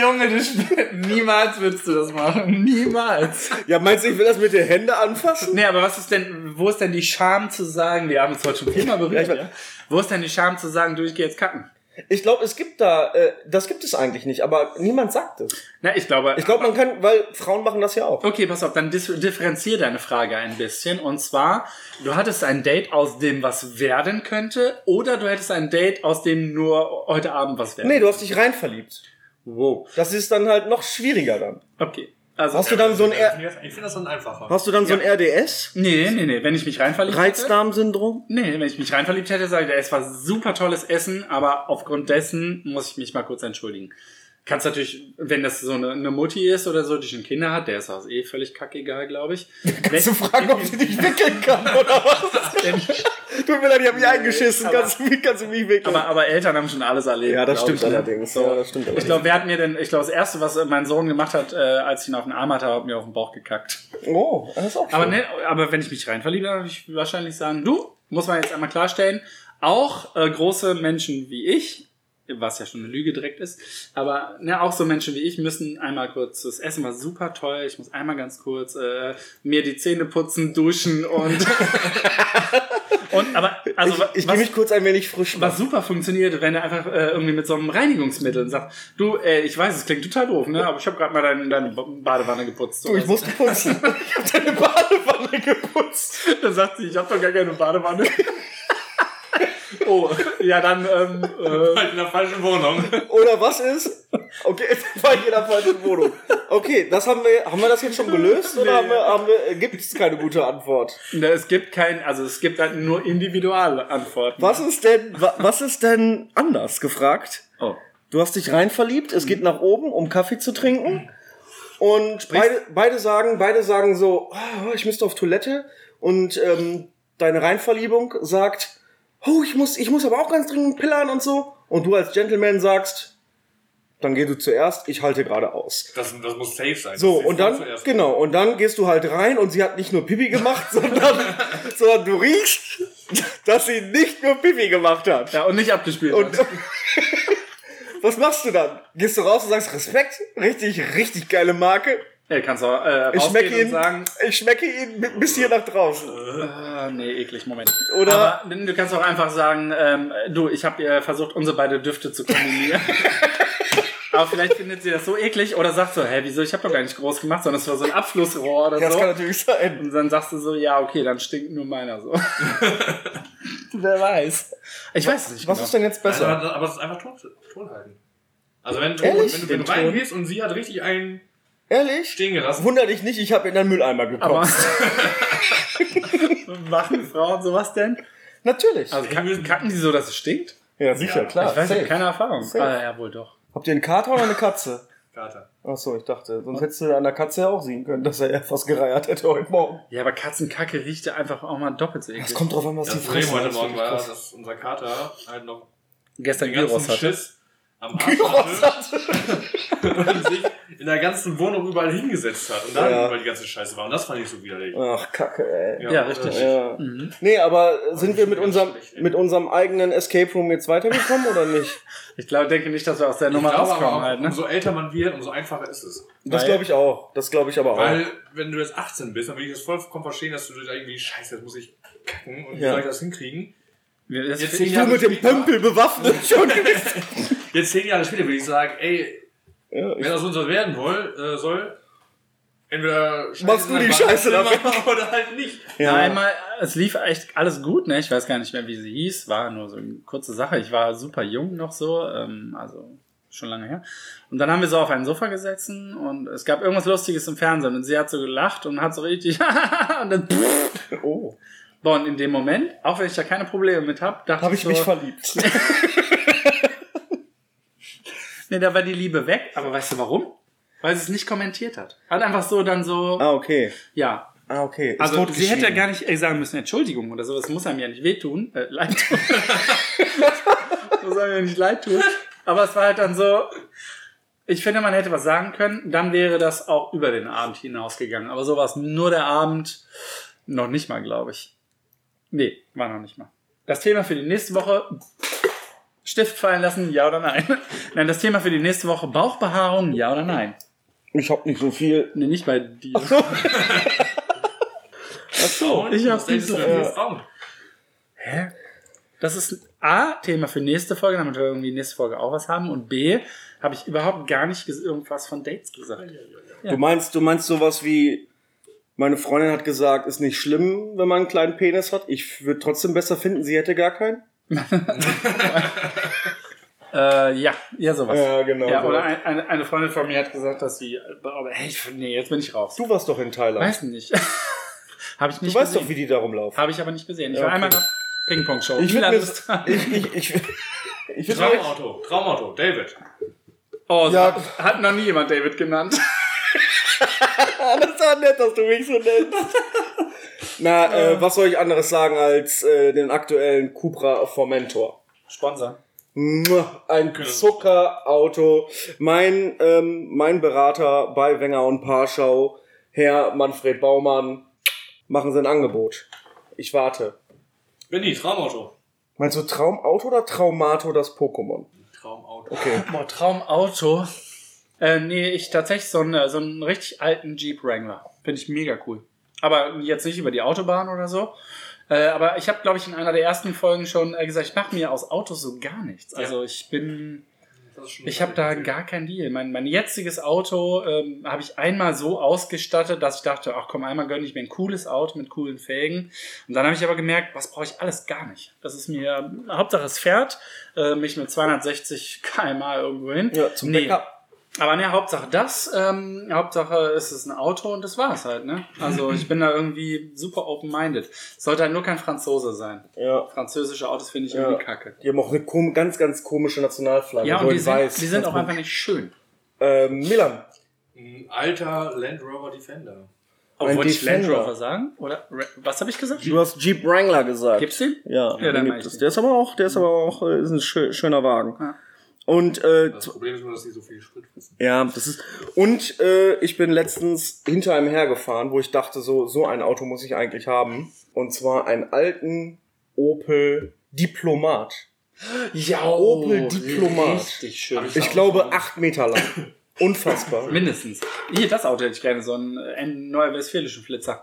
A: Junge, du. Niemals würdest du das machen. Niemals.
B: Ja, meinst du, ich will das mit den Händen anfassen?
A: Nee, aber was ist denn, wo ist denn die Scham zu sagen, wir haben uns heute schon viermal berührt,
B: Ja,
A: ja. Wo ist denn die Scham zu sagen, du, ich geh jetzt kacken?
B: Ich glaube, es gibt da, äh, das gibt es eigentlich nicht, aber niemand sagt es.
A: Na, ich glaube.
B: Ich glaube, man kann, weil Frauen machen das ja auch.
A: Okay, pass auf, dann dis- differenzier deine Frage ein bisschen. Und zwar, du hattest ein Date, aus dem was werden könnte, oder du hättest ein Date, aus dem nur heute Abend was werden
B: Nee, du hast dich rein verliebt.
A: Wow.
B: Das ist dann halt noch schwieriger dann.
A: Okay. Also,
B: Hast du dann so ein, R
C: Ich finde das dann einfacher.
B: hast du dann so ein RDS?
A: nee, nee, nee, wenn ich mich rein verliebt hätte.
B: Reizdarmsyndrom?
A: Nee, wenn ich mich rein verliebt hätte, sage ich, es war super tolles Essen, aber aufgrund dessen muss ich mich mal kurz entschuldigen. Kannst natürlich, wenn das so eine, eine Mutti ist oder so, die schon Kinder hat, der ist auch eh völlig kackegal, glaube ich.
B: Kannst du fragen, ob sie dich wickeln kann oder was? Tut mir leid, ich hab mich eingeschissen.
A: aber-
B: Kannst du mich, kannst du mich wickeln?
A: aber, aber Eltern haben schon alles erlebt.
B: ja, das stimmt
A: ich, ne?
B: allerdings.
A: So.
B: Ja, das stimmt
A: Ich
B: allerdings.
A: glaube, wer hat mir denn, ich glaube, das erste, was mein Sohn gemacht hat, äh, als ich ihn auf den Arm hatte, hat mir auf den Bauch gekackt.
B: oh, das ist auch
A: Aber,
B: schön.
A: ne, aber wenn ich mich rein verliebe, würde ich wahrscheinlich sagen, du, muss man jetzt einmal klarstellen, auch äh, große Menschen wie ich, was ja schon eine Lüge direkt ist, aber ne, auch so Menschen wie ich müssen einmal kurz, das Essen war super toll, ich muss einmal ganz kurz äh, mir die Zähne putzen, duschen und und aber also
B: ich ich
A: was,
B: gehe mich kurz ein wenig frisch
A: was
B: machen.
A: super funktioniert, wenn er einfach äh, irgendwie mit so einem Reinigungsmittel sagt, du, äh, ich weiß, es klingt total doof, ne, aber ich habe gerade mal deine, deine Badewanne geputzt.
B: Du, ich musste putzen. ich hab deine Badewanne geputzt.
A: Dann sagt sie, ich habe doch gar keine Badewanne. oh, ja, dann, ähm, äh,
C: Halt in der falschen Wohnung.
B: Oder was ist? Okay, war ich in der falschen Wohnung. Okay, das haben wir, haben wir das jetzt schon gelöst oder
A: Nee.
B: haben wir, haben wir, gibt es keine gute Antwort?
A: ne, es gibt kein, also es gibt halt nur individuelle Antworten.
B: Was ist denn, wa- was ist denn anders gefragt?
A: Oh.
B: Du hast dich rein verliebt, es geht nach oben, um Kaffee zu trinken. Und beide, beide sagen, beide sagen so, oh, ich müsste auf Toilette. Und ähm, deine Reinverliebung sagt, oh, ich muss, ich muss aber auch ganz dringend pillern und so. Und du als Gentleman sagst, dann geh du zuerst, ich halte gerade aus.
C: Das, das muss safe sein.
B: So, und dann, genau, und dann gehst du halt rein und sie hat nicht nur Pipi gemacht, sondern, sondern du riechst, dass sie nicht nur Pipi gemacht hat.
A: Ja, und nicht abgespielt.
B: Und
A: hat.
B: was machst du dann? Gehst du raus und sagst Respekt? Richtig, richtig geile Marke.
A: Ja, kannst du äh,
B: Ich schmecke
A: und
B: ihn,
A: sagen,
B: ich schmecke ihn bi- bis hier nach draußen.
A: äh, nee, eklig, Moment.
B: Oder-
A: Aber du kannst auch einfach sagen, ähm, du, ich habe äh, versucht, unsere beiden Düfte zu kombinieren. Aber vielleicht findet sie das so eklig oder sagt so, hä, wieso, ich habe doch gar nicht groß gemacht, sondern es war so ein Abflussrohr oder
B: Ja, das
A: so.
B: kann natürlich sein.
A: Und dann sagst du so, ja, okay, dann stinkt nur meiner so. Wer weiß. Ich weiß es nicht
B: Was
A: genau.
B: ist denn jetzt besser?
C: aber aber es ist einfach Ton, Ton halten. Also wenn du, wenn du, wenn du reingehst und sie hat richtig einen
B: Ehrlich?
C: stehen gelassen.
B: Wunder dich nicht, ich habe in einen Mülleimer gekotzt.
A: machen Frauen sowas denn?
B: Natürlich.
A: Also kacken, kacken die so, dass es stinkt?
B: ja, sicher,
C: Ja,
B: klar.
A: ich weiß
B: safe.
A: nicht, keine Erfahrung.
B: Safe.
A: Ah, ja, wohl doch.
B: Habt ihr einen Kater oder eine Katze?
C: Kater.
B: Ach so, ich dachte, sonst hättest du an der Katze ja auch sehen können, dass er etwas gereiert hätte heute Morgen.
A: Ja, aber Katzenkacke riecht ja einfach auch mal doppelt so eklig.
B: kommt drauf an, was
C: Das
B: die
C: Problem
B: fressen.
C: heute
B: Das ist
C: Morgen
B: wirklich
C: war, dass unser Kater halt noch
A: Gestern
C: den ganzen
A: Gyros hatte.
C: Schiss am Arsch und sich in der ganzen Wohnung überall hingesetzt hat. Und da
B: Ja.
C: überall die ganze Scheiße war. Und das fand ich so widerlich.
B: Ach, Kacke, ey.
A: Ja, richtig.
B: Ja.
A: Mhm.
B: Nee, aber sind wir mit unserem,
C: schlecht,
B: mit unserem eigenen Escape Room jetzt weitergekommen oder nicht?
A: Ich glaube, denke nicht, dass wir aus der
C: Ich
A: Nummer rauskommen halt, ne?
C: umso älter man wird, umso einfacher ist es.
B: Das glaube ich auch. Das glaube ich aber auch.
C: Weil, wenn du jetzt 18 bist, dann will ich das vollkommen verstehen, dass du da irgendwie, scheiße, jetzt muss ich kacken und wie
B: Ja.
C: soll ich das hinkriegen?
A: Das-
C: Jetzt
B: du mit dem Pömpel bewaffnet schon.
C: Jetzt zehn Jahre später würde ich sagen, ey,
B: ja, ich,
C: wenn das unser werden woll, äh, soll, entweder Scheiße
B: Machst du die Scheiße
C: Badezimmer oder halt nicht.
A: Ja.
B: ja.
A: einmal, es lief echt alles gut, ne? Ich weiß gar nicht mehr, wie sie hieß. War nur so eine kurze Sache. Ich war super jung noch so, ähm, also schon lange her. Und dann haben wir so auf ein Sofa gesessen und es gab irgendwas Lustiges im Fernsehen und sie hat so gelacht und hat so richtig und dann
B: Oh,
A: Boah, und in dem Moment, auch wenn ich da keine Probleme mit habe, dachte
B: habe ich
A: so,
B: mich verliebt.
A: nee, da war die Liebe weg. Aber weißt du warum? Weil sie es nicht kommentiert hat. Hat einfach so dann so,
B: ah, okay.
A: ja.
B: Ah, okay. Ist
A: Also sie hätte ja gar nicht äh, sagen müssen, Entschuldigung oder so, das muss einem ja nicht wehtun, äh, leid tun. muss einem ja nicht leid tun. Aber es war halt dann so, ich finde, man hätte was sagen können, dann wäre das auch über den Abend hinausgegangen. Aber so war es nur der Abend, noch nicht mal, glaube ich. Nee, war noch nicht mal. Das Thema für die nächste Woche, Stift fallen lassen, ja oder nein? Nein, das Thema für die nächste Woche, Bauchbehaarung, ja oder nein?
B: Ich habe nicht so viel.
A: Nee, nicht bei dir.
C: Frauen?
A: Ich hab
C: Was denkst du
A: diese-
C: denn
B: äh,
C: für Frauen?
A: Hä? Das ist A, Thema für nächste Folge, damit wir irgendwie nächste Folge auch was haben. Und B, habe ich überhaupt gar nicht irgendwas von Dates gesagt.
B: Du meinst, du meinst sowas wie, meine Freundin hat gesagt, ist nicht schlimm, wenn man einen kleinen Penis hat. Ich würde trotzdem besser finden, sie hätte gar keinen.
A: Äh, ja, ja, sowas.
B: Ja, genau.
A: Ja,
B: so.
A: oder ein, eine, eine Freundin von mir hat gesagt, dass sie, aber hey, ich- nee, jetzt bin ich raus.
B: Du warst doch in Thailand.
A: Weiß nicht. habe ich
B: du
A: nicht
B: weißt
A: gesehen.
B: doch, wie die da rumlaufen.
A: Habe ich aber nicht gesehen. Ich
B: Ja,
A: war
B: okay.
A: einmal in einer Ping-Pong-Show.
B: Ich ich, ich, ich, ich würde
C: Traumauto, Traumauto, David.
A: Oh, so
B: Ja.
A: hat, hat noch nie jemand David genannt.
B: Das war nett, dass du mich so nennst. Na, äh, was soll ich anderes sagen als äh, den aktuellen Cupra Formentor?
A: Sponsor.
B: Ein Zuckerauto. Mein, ähm, mein Berater bei Wenger und Parschau, Herr Manfred Baumann, machen Sie ein Angebot. Ich warte.
C: Benny, Traumauto.
B: Meinst du Traumauto oder Traumato das Pokémon?
C: Traumauto.
B: Okay.
A: Boah, Traumauto. Äh, nee, ich tatsächlich so einen, so einen richtig alten Jeep Wrangler. Finde ich mega cool. Aber jetzt nicht über die Autobahn oder so. Äh, aber ich habe, glaube ich, in einer der ersten Folgen schon äh, gesagt, ich mache mir aus Autos so gar nichts. Also ich bin, ich habe da gar keinen Deal. Mein, mein jetziges Auto ähm, habe ich einmal so ausgestattet, dass ich dachte, ach komm, einmal gönne ich mir ein cooles Auto mit coolen Felgen. Und dann habe ich aber gemerkt, was brauche ich alles gar nicht. Das ist mir, Hauptsache es fährt, äh, mich mit 260 km irgendwo hin.
B: Ja, zum
A: Nee.
B: Backup.
A: Aber ne, Hauptsache das, ähm, Hauptsache ist es ein Auto und das war's halt, ne? Also ich bin da irgendwie super open-minded. Sollte halt nur kein Franzose sein.
B: Ja.
A: Französische Autos finde ich
B: Ja.
A: irgendwie kacke.
B: Die haben auch eine kom ganz, ganz komische Nationalflagge.
A: Ja, und die
B: in
A: sind,
B: weiß.
A: die sind auch einfach nicht schön.
B: Ähm, Milan.
C: Ein alter Land Rover Defender.
A: Obwohl ich Land. Rover sagen? Oder was habe ich gesagt?
B: Du hast Jeep Wrangler gesagt.
A: Gibt's den?
B: Ja,
A: Ja, dann
B: den gibt es. Der ist aber auch, der ist aber auch, äh, ist ein schö schöner Wagen.
A: Ja.
B: Und äh,
C: Das Problem ist nur, dass die so viel Sprit fressen.
B: ja, das ist und äh, ich bin letztens hinter einem hergefahren, wo ich dachte, so so ein Auto muss ich eigentlich haben. Und zwar einen alten Opel Diplomat.
A: Ja,
B: Opel Diplomat.
A: Richtig schön.
C: Hab
B: Ich glaube acht Meter lang. Unfassbar.
A: Mindestens. Hier, das Auto hätte ich gerne, so einen, äh, einen neuer westfälischen Flitzer.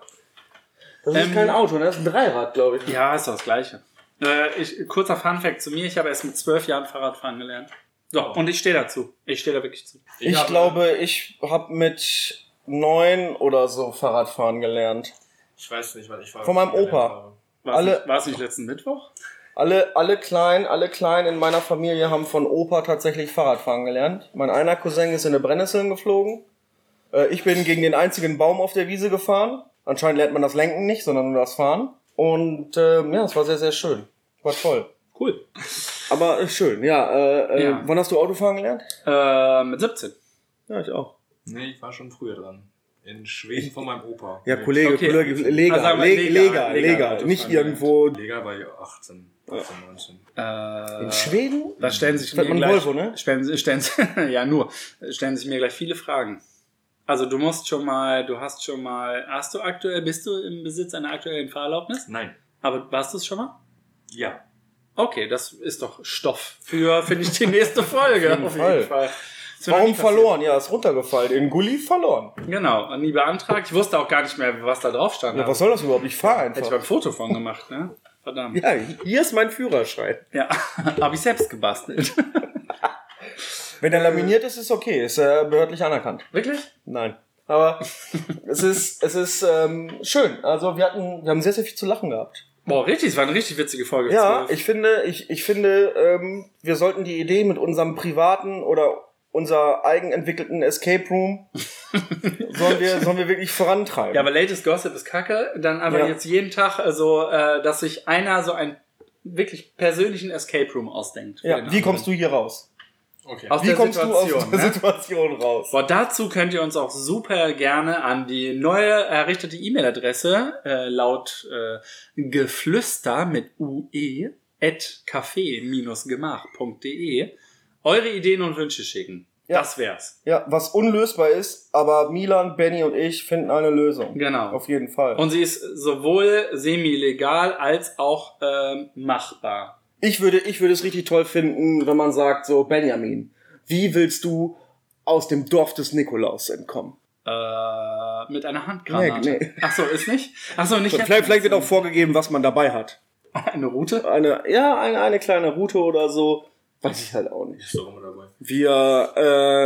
B: Das ist
A: Ähm,
B: kein Auto, ne? das ist ein Dreirad, glaube ich.
A: Ja, ist doch das Gleiche. Äh, ich, kurzer Funfact zu mir, ich habe erst mit zwölf Jahren Fahrradfahren gelernt. So, und ich stehe dazu. Ich stehe da wirklich zu.
B: Ich,
C: habe-
B: glaube, ich habe mit neun oder so Fahrradfahren gelernt.
C: Ich weiß nicht, was ich war.
B: Von meinem Opa.
C: habe.
A: War es
B: Alle-
A: nicht, war es nicht letzten Mittwoch?
B: Alle, alle klein, alle klein in meiner Familie haben von Opa tatsächlich Fahrradfahren gelernt. Mein einer Cousin ist in eine Brennnesseln geflogen. Äh, ich bin gegen den einzigen Baum auf der Wiese gefahren. Anscheinend lernt man das Lenken nicht, sondern nur das Fahren. Und ähm, ja, es war sehr, sehr schön. War toll.
A: Cool.
B: Aber äh, schön, ja. Äh, äh,
A: Ja.
B: Wann hast du Autofahren gelernt?
A: Äh, mit 17.
B: Ja, ich auch.
C: Nee, ich war schon früher dran. In Schweden von meinem Opa.
B: Ja, Kollege,
A: Okay.
B: Kollege, legal,
A: Also sagen wir
B: legal,
A: legal,
B: legal,
A: legal,
B: legal,
A: Autofahren
B: nicht irgendwo
C: Legal war ich 18, 18, 19.
A: Äh,
B: in Schweden.
A: Da stellen sich mir gleich,
B: Volvo, ne?
A: Stellen, sie- stellen, ja, nur. Stellen sich mir gleich viele Fragen. Also du musst schon mal, du hast schon mal, hast du aktuell, bist du im Besitz einer aktuellen Fahrerlaubnis?
C: Nein.
A: Aber warst du es schon mal?
C: Ja.
A: Okay, das ist doch Stoff für, finde ich, die nächste Folge.
B: Auf jeden Fall.
A: Ist mir noch
B: Warum verloren? Ja, ist runtergefallen. In Gully verloren.
A: Genau, nie beantragt. Ich wusste auch gar nicht mehr, was da drauf stand.
B: Ja, was soll das überhaupt? Ich fahre
A: Hätte ich
B: einfach.
A: beim Foto von gemacht, ne? Verdammt.
B: Ja, hier ist mein Führerschein.
A: Ja, habe ich selbst gebastelt.
B: Wenn er laminiert ist, ist okay. Ist äh, behördlich anerkannt.
A: Wirklich?
B: Nein. Aber es ist, es ist ähm, schön. Also wir hatten, wir haben sehr, sehr viel zu lachen gehabt.
A: Boah, richtig, es war eine richtig witzige Folge.
B: Ja,
A: 12.
B: ich finde, ich, ich finde, ähm, wir sollten die Idee mit unserem privaten oder unser eigenentwickelten Escape Room sollen wir, sollen wir wirklich vorantreiben.
A: Ja, aber Latest Gossip ist kacke. Dann einfach
B: Ja.
A: jetzt jeden Tag, also, äh, dass sich einer so einen wirklich persönlichen Escape Room ausdenkt.
B: ja, wie kommst du hier raus?
C: Okay.
A: Aus
B: Wie
A: der
B: kommst du aus
A: Situation,
B: der
A: ne?
B: Situation raus?
A: Boah, dazu könnt ihr uns auch super gerne an die neue errichtete E-Mail-Adresse äh, laut äh, geflüster mit ue at café-gemach.de eure Ideen und Wünsche schicken.
B: Ja.
A: Das wär's.
B: Ja, was unlösbar ist, aber Milan, Benny und ich finden eine Lösung.
A: Genau.
B: Auf jeden Fall.
A: Und sie ist sowohl semi-legal als auch ähm, machbar.
B: Ich würde, ich würde es richtig toll finden, wenn man sagt, so, Benjamin, wie willst du aus dem Dorf des Nikolaus entkommen?
A: Äh, mit einer Handgranate.
B: Nee, nee.
A: Ach so, ist nicht? Ach so, nicht
B: Vielleicht, vielleicht wird auch vorgegeben, was man dabei hat.
A: eine Route.
B: Eine, ja, eine, eine kleine Route oder so. Weiß ich halt auch nicht.
C: Ist doch immer dabei.
B: Wir,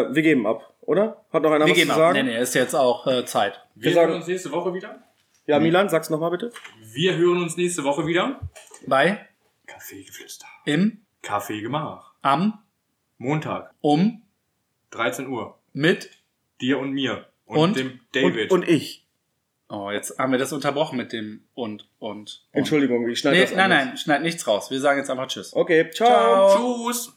B: äh, wir geben ab, oder? Hat noch einer
A: Wir
B: was
A: gehen
B: zu
A: ab.
B: sagen?
A: Nee, nee, ist jetzt auch äh, Zeit.
C: Wir,
B: Wir sagen-
C: hören uns nächste Woche wieder.
B: Ja, Milan, sag's nochmal bitte.
C: Wir hören uns nächste Woche wieder.
A: Bei,
C: Kaffeegeflüster.
A: im,
C: Kaffeegemach.
A: am,
C: Montag,
A: um,
C: 13 Uhr.
A: mit.
C: Dir und mir. Und,
A: Und?
C: dem David.
B: Und, und ich.
A: Oh, jetzt haben wir das unterbrochen mit dem und, und. und.
B: Entschuldigung, ich schneide
A: Nee,
B: das
A: nein,
B: anders.
A: nein, schneid nichts raus. Wir sagen jetzt einfach Tschüss.
B: Okay, ciao.
A: Ciao.
C: Tschüss.